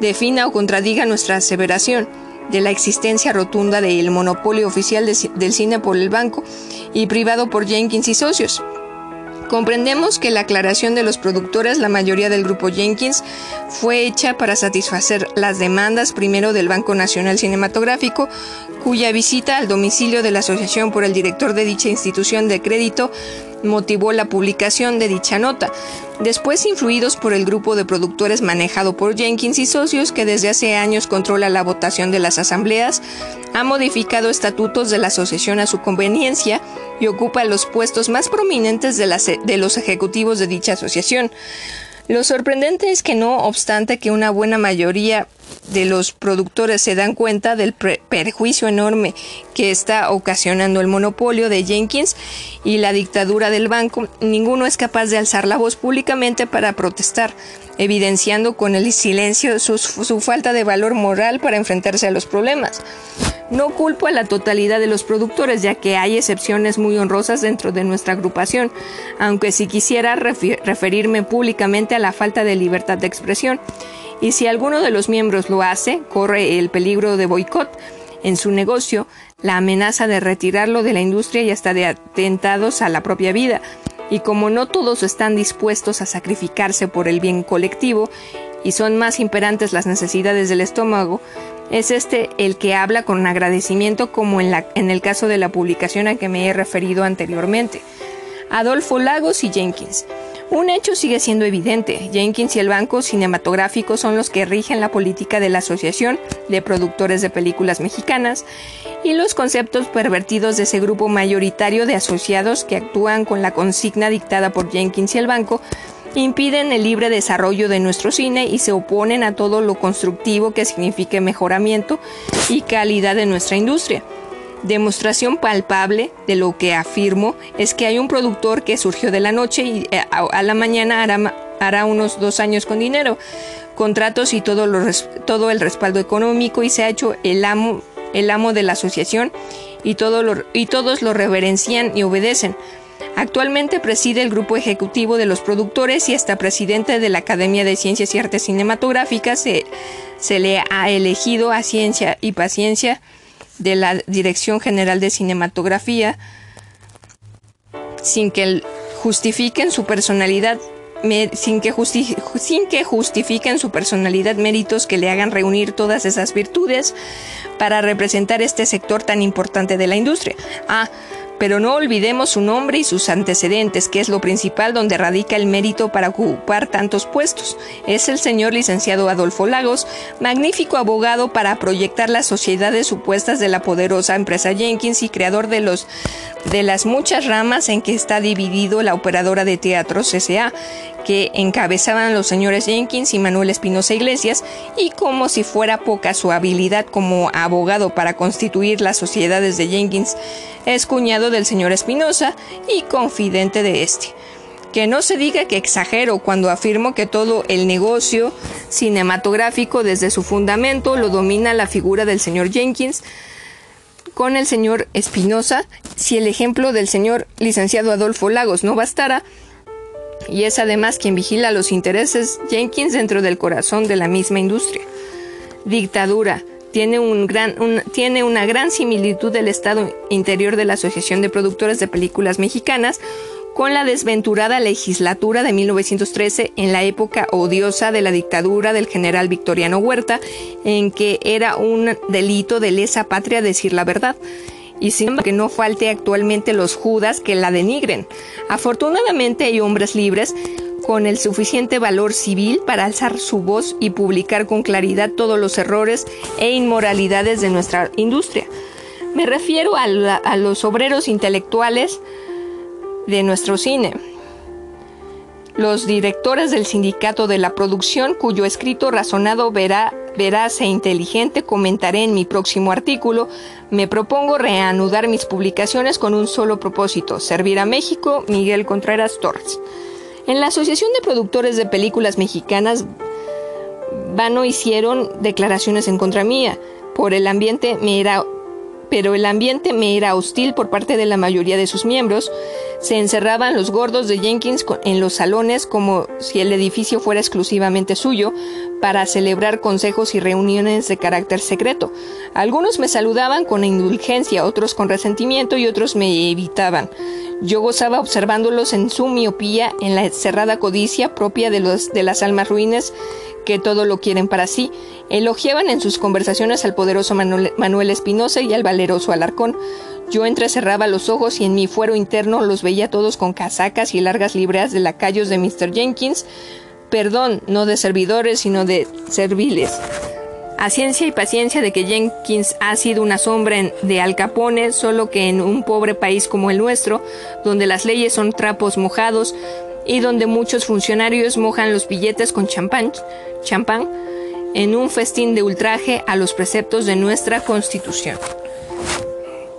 defina o contradiga nuestra aseveración de la existencia rotunda del monopolio oficial del cine por el banco y privado por Jenkins y socios. Comprendemos que la aclaración de los productores, la mayoría del grupo Jenkins, fue hecha para satisfacer las demandas primero del Banco Nacional Cinematográfico, cuya visita al domicilio de la asociación por el director de dicha institución de crédito motivó la publicación de dicha nota, después influidos por el grupo de productores manejado por Jenkins y socios que desde hace años controla la votación de las asambleas, ha modificado estatutos de la asociación a su conveniencia y ocupa los puestos más prominentes de, de los ejecutivos de dicha asociación. Lo sorprendente es que no obstante que una buena mayoría de los productores se dan cuenta del perjuicio enorme que está ocasionando el monopolio de Jenkins y la dictadura del banco, ninguno es capaz de alzar la voz públicamente para protestar, evidenciando con el silencio su, falta de valor moral para enfrentarse a los problemas. No culpo a la totalidad de los productores, ya que hay excepciones muy honrosas dentro de nuestra agrupación, aunque si quisiera referirme públicamente a la falta de libertad de expresión y si alguno de los miembros lo hace, corre el peligro de boicot en su negocio, la amenaza de retirarlo de la industria y hasta de atentados a la propia vida. Y como no todos están dispuestos a sacrificarse por el bien colectivo y son más imperantes las necesidades del estómago, es este el que habla con agradecimiento como en, en el caso de la publicación a que me he referido anteriormente. Adolfo Lagos y Jenkins. Un hecho sigue siendo evidente. Jenkins y el Banco Cinematográfico son los que rigen la política de la Asociación de Productores de Películas Mexicanas y los conceptos pervertidos de ese grupo mayoritario de asociados que actúan con la consigna dictada por Jenkins y el Banco impiden el libre desarrollo de nuestro cine y se oponen a todo lo constructivo que signifique mejoramiento y calidad de nuestra industria. Demostración palpable de lo que afirmo es que hay un productor que surgió de la noche y eh, a la mañana hará, unos dos años con dinero, contratos y todo, todo el respaldo económico y se ha hecho el amo, el amo de la asociación y, todo y todos lo reverencian y obedecen. Actualmente preside el grupo ejecutivo de los productores y hasta presidente de la Academia de Ciencias y Artes Cinematográficas se, se le ha elegido a ciencia y paciencia de la Dirección General de Cinematografía sin que justifiquen su personalidad sin que, sin que justifiquen su personalidad méritos que le hagan reunir todas esas virtudes para representar este sector tan importante de la industria. Ah, pero no olvidemos su nombre y sus antecedentes, que es lo principal donde radica el mérito para ocupar tantos puestos. Es el señor licenciado Adolfo Lagos, magnífico abogado para proyectar las sociedades supuestas de la poderosa empresa Jenkins y creador de los de las muchas ramas en que está dividido la operadora de teatros S.A., que encabezaban los señores Jenkins y Manuel Espinosa Iglesias, y como si fuera poca su habilidad como abogado para constituir las sociedades de Jenkins, es cuñado del señor Espinosa y confidente de este. Que no se diga que exagero cuando afirmo que todo el negocio cinematográfico desde su fundamento lo domina la figura del señor Jenkins con el señor Espinosa, si el ejemplo del señor licenciado Adolfo Lagos no bastara, y es además quien vigila los intereses Jenkins dentro del corazón de la misma industria. Dictadura. Tiene, un gran, tiene una gran similitud del estado interior de la Asociación de Productores de Películas Mexicanas con la desventurada legislatura de 1913 en la época odiosa de la dictadura del general Victoriano Huerta, en que era un delito de lesa patria decir la verdad y sin que no falte actualmente los judas que la denigren. Afortunadamente hay hombres libres con el suficiente valor civil para alzar su voz y publicar con claridad todos los errores e inmoralidades de nuestra industria. Me refiero a, los obreros intelectuales, de nuestro cine. Los directores del sindicato de la producción, cuyo escrito razonado veraz e inteligente comentaré en mi próximo artículo, me propongo reanudar mis publicaciones con un solo propósito, servir a México, Miguel Contreras Torres. En la Asociación de Productores de Películas Mexicanas, Vano hicieron declaraciones en contra mía. Por el ambiente me era pero el ambiente me era hostil por parte de la mayoría de sus miembros. Se encerraban los gordos de Jenkins en los salones como si el edificio fuera exclusivamente suyo para celebrar consejos y reuniones de carácter secreto. Algunos me saludaban con indulgencia, otros con resentimiento y otros me evitaban. Yo gozaba observándolos en su miopía, en la cerrada codicia propia de, los, de las almas ruines que todo lo quieren para sí. Elogiaban en sus conversaciones al poderoso Manuel Espinosa y al valeroso Alarcón. Yo entrecerraba los ojos y en mi fuero interno los veía todos con casacas y largas libreas de lacayos de Mr. Jenkins. Perdón, no de servidores, sino de serviles a ciencia y paciencia de que Jenkins ha sido una sombra de Al Capone, solo que en un pobre país como el nuestro, donde las leyes son trapos mojados y donde muchos funcionarios mojan los billetes con champán, champán en un festín de ultraje a los preceptos de nuestra Constitución.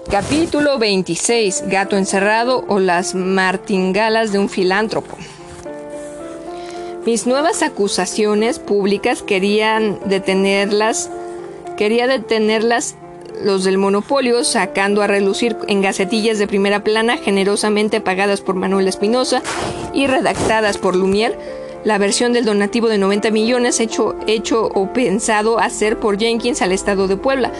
Capítulo 26. Gato encerrado o las martingalas de un filántropo. Mis nuevas acusaciones públicas querían detenerlas, quería detenerlas los del monopolio, sacando a relucir en gacetillas de primera plana generosamente pagadas por Manuel Espinosa y redactadas por Lumière, la versión del donativo de 90 millones hecho, hecho o pensado hacer por Jenkins al Estado de Puebla,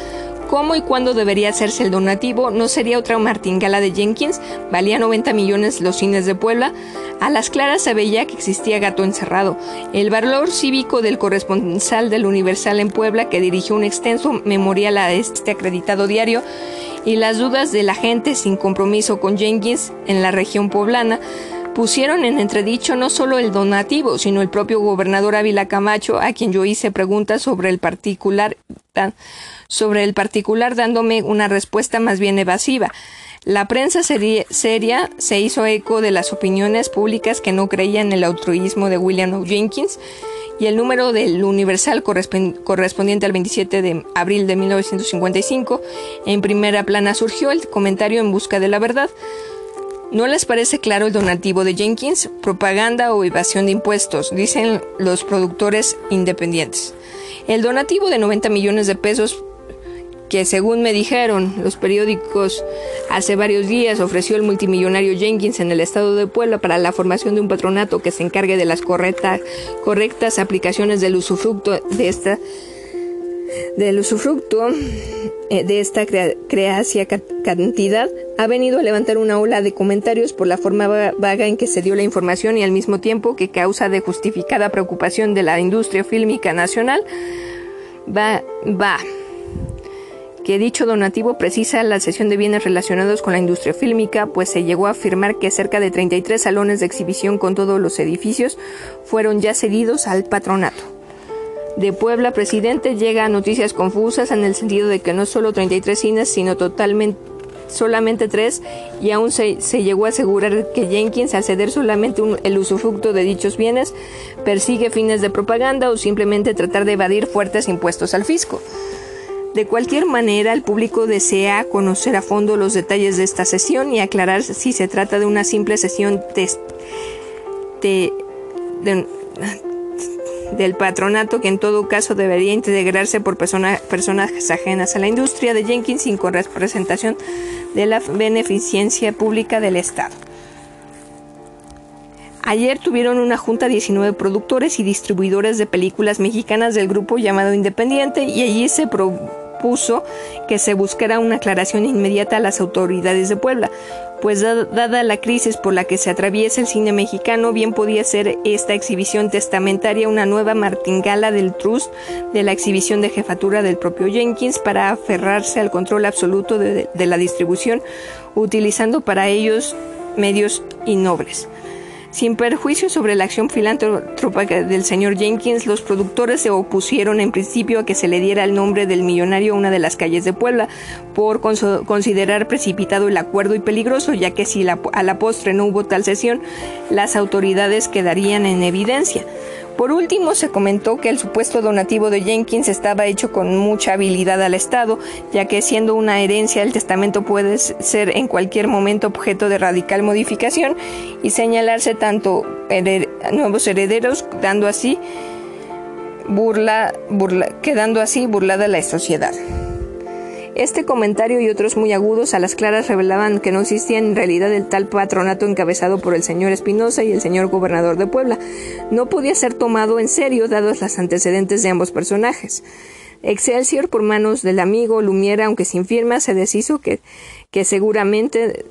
cómo y cuándo debería hacerse el donativo, no sería otra martingala de Jenkins, valía 90 millones los cines de Puebla, a las claras se veía que existía gato encerrado. El valor cívico del corresponsal del Universal en Puebla, que dirigió un extenso memorial a este acreditado diario, y las dudas de la gente sin compromiso con Jenkins en la región poblana, pusieron en entredicho no solo el donativo, sino el propio gobernador Ávila Camacho, a quien yo hice preguntas sobre el particular sobre el particular dándome una respuesta más bien evasiva. La prensa seria se hizo eco de las opiniones públicas que no creían en el altruismo de William O. Jenkins y el número del Universal correspondiente al 27 de abril de 1955 en primera plana surgió el comentario en busca de la verdad. ¿No les parece claro el donativo de Jenkins? Propaganda o evasión de impuestos, dicen los productores independientes. El donativo de 90 millones de pesos que según me dijeron los periódicos hace varios días ofreció el multimillonario Jenkins en el estado de Puebla para la formación de un patronato que se encargue de las correctas, correctas aplicaciones del usufructo de esta del usufructo eh, de esta creacia cantidad ha venido a levantar una ola de comentarios por la forma vaga en que se dio la información y al mismo tiempo que causa de justificada preocupación de la industria fílmica nacional va va que dicho donativo precisa la cesión de bienes relacionados con la industria fílmica, pues se llegó a afirmar que cerca de 33 salones de exhibición con todos los edificios fueron ya cedidos al patronato. De Puebla, presidente, llega a noticias confusas en el sentido de que no solo 33 cines, sino totalmente solamente tres y aún se, llegó a asegurar que Jenkins, al ceder solamente el usufructo de dichos bienes, persigue fines de propaganda o simplemente tratar de evadir fuertes impuestos al fisco. De cualquier manera, el público desea conocer a fondo los detalles de esta sesión y aclarar si se trata de una simple sesión test del patronato que en todo caso debería integrarse por personas ajenas a la industria de Jenkins sin representación de la beneficencia pública del Estado. Ayer tuvieron una junta 19 productores y distribuidores de películas mexicanas del grupo llamado Independiente y allí se propuso que se buscara una aclaración inmediata a las autoridades de Puebla, pues dada la crisis por la que se atraviesa el cine mexicano, bien podía ser esta exhibición testamentaria una nueva martingala del trust de la exhibición de jefatura del propio Jenkins para aferrarse al control absoluto de, de la distribución, utilizando para ellos medios innobles. Sin perjuicio sobre la acción filántropa del señor Jenkins, los productores se opusieron en principio a que se le diera el nombre del millonario a una de las calles de Puebla, por considerar precipitado el acuerdo y peligroso, ya que si a la postre no hubo tal sesión, las autoridades quedarían en evidencia. Por último, se comentó que el supuesto donativo de Jenkins estaba hecho con mucha habilidad al Estado, ya que siendo una herencia el testamento puede ser en cualquier momento objeto de radical modificación y señalarse tanto nuevos herederos, dando así burla, quedando así burlada la sociedad. Este comentario y otros muy agudos a las claras revelaban que no existía en realidad el tal patronato encabezado por el señor Espinosa y el señor gobernador de Puebla. No podía ser tomado en serio dados los antecedentes de ambos personajes. Excelsior por manos del amigo Lumiera, aunque sin firma, se deshizo que, que seguramente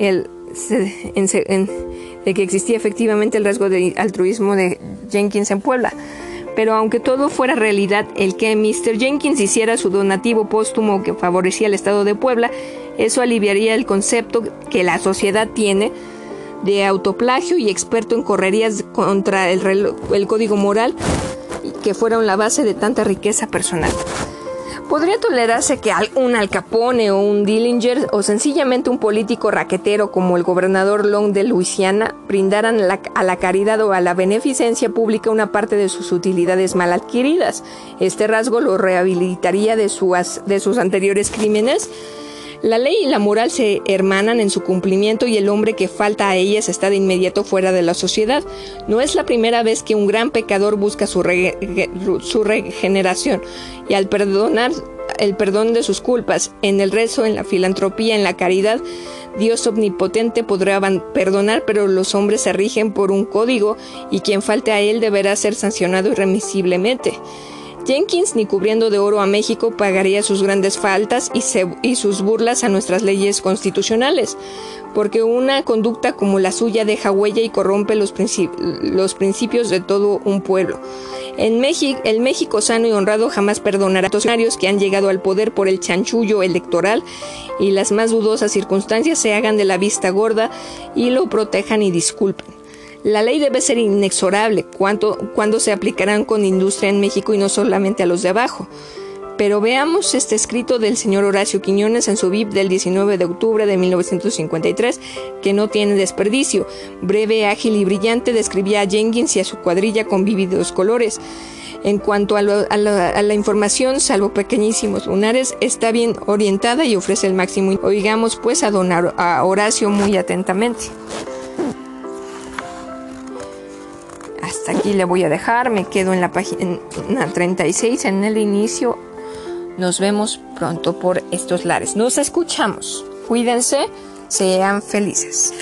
el, de que existía efectivamente el rasgo de altruismo de Jenkins en Puebla pero aunque todo fuera realidad, el que Mr. Jenkins hiciera su donativo póstumo que favorecía al Estado de Puebla, eso aliviaría el concepto que la sociedad tiene de autoplagio y experto en correrías contra el, el código moral que fueron la base de tanta riqueza personal. Podría tolerarse que un Al Capone o un Dillinger o sencillamente un político raquetero como el gobernador Long de Luisiana brindaran a la caridad o a la beneficencia pública una parte de sus utilidades mal adquiridas. Este rasgo lo rehabilitaría de, de sus anteriores crímenes la ley y la moral se hermanan en su cumplimiento y el hombre que falta a ellas está de inmediato fuera de la sociedad. No es la primera vez que un gran pecador busca su, regeneración y al perdonar el perdón de sus culpas, en el rezo, en la filantropía, en la caridad, Dios omnipotente podrá perdonar, pero los hombres se rigen por un código y quien falte a él deberá ser sancionado irremisiblemente. Jenkins, ni cubriendo de oro a México, pagaría sus grandes faltas y, sus burlas a nuestras leyes constitucionales, porque una conducta como la suya deja huella y corrompe los, principios de todo un pueblo. En México, el México sano y honrado jamás perdonará a los que han llegado al poder por el chanchullo electoral y las más dudosas circunstancias se hagan de la vista gorda y lo protejan y disculpen. La ley debe ser inexorable cuando se aplicarán con industria en México y no solamente a los de abajo. Pero veamos este escrito del señor Horacio Quiñones en su VIP del 19 de octubre de 1953, que no tiene desperdicio. Breve, ágil y brillante describía a Jenkins y a su cuadrilla con vívidos colores. En cuanto a, la, información, salvo pequeñísimos lunares, está bien orientada y ofrece el máximo. Oigamos pues a don a Horacio muy atentamente. Hasta aquí le voy a dejar. Me quedo en la página 36 en el inicio. Nos vemos pronto por estos lares. Nos escuchamos. Cuídense, sean felices.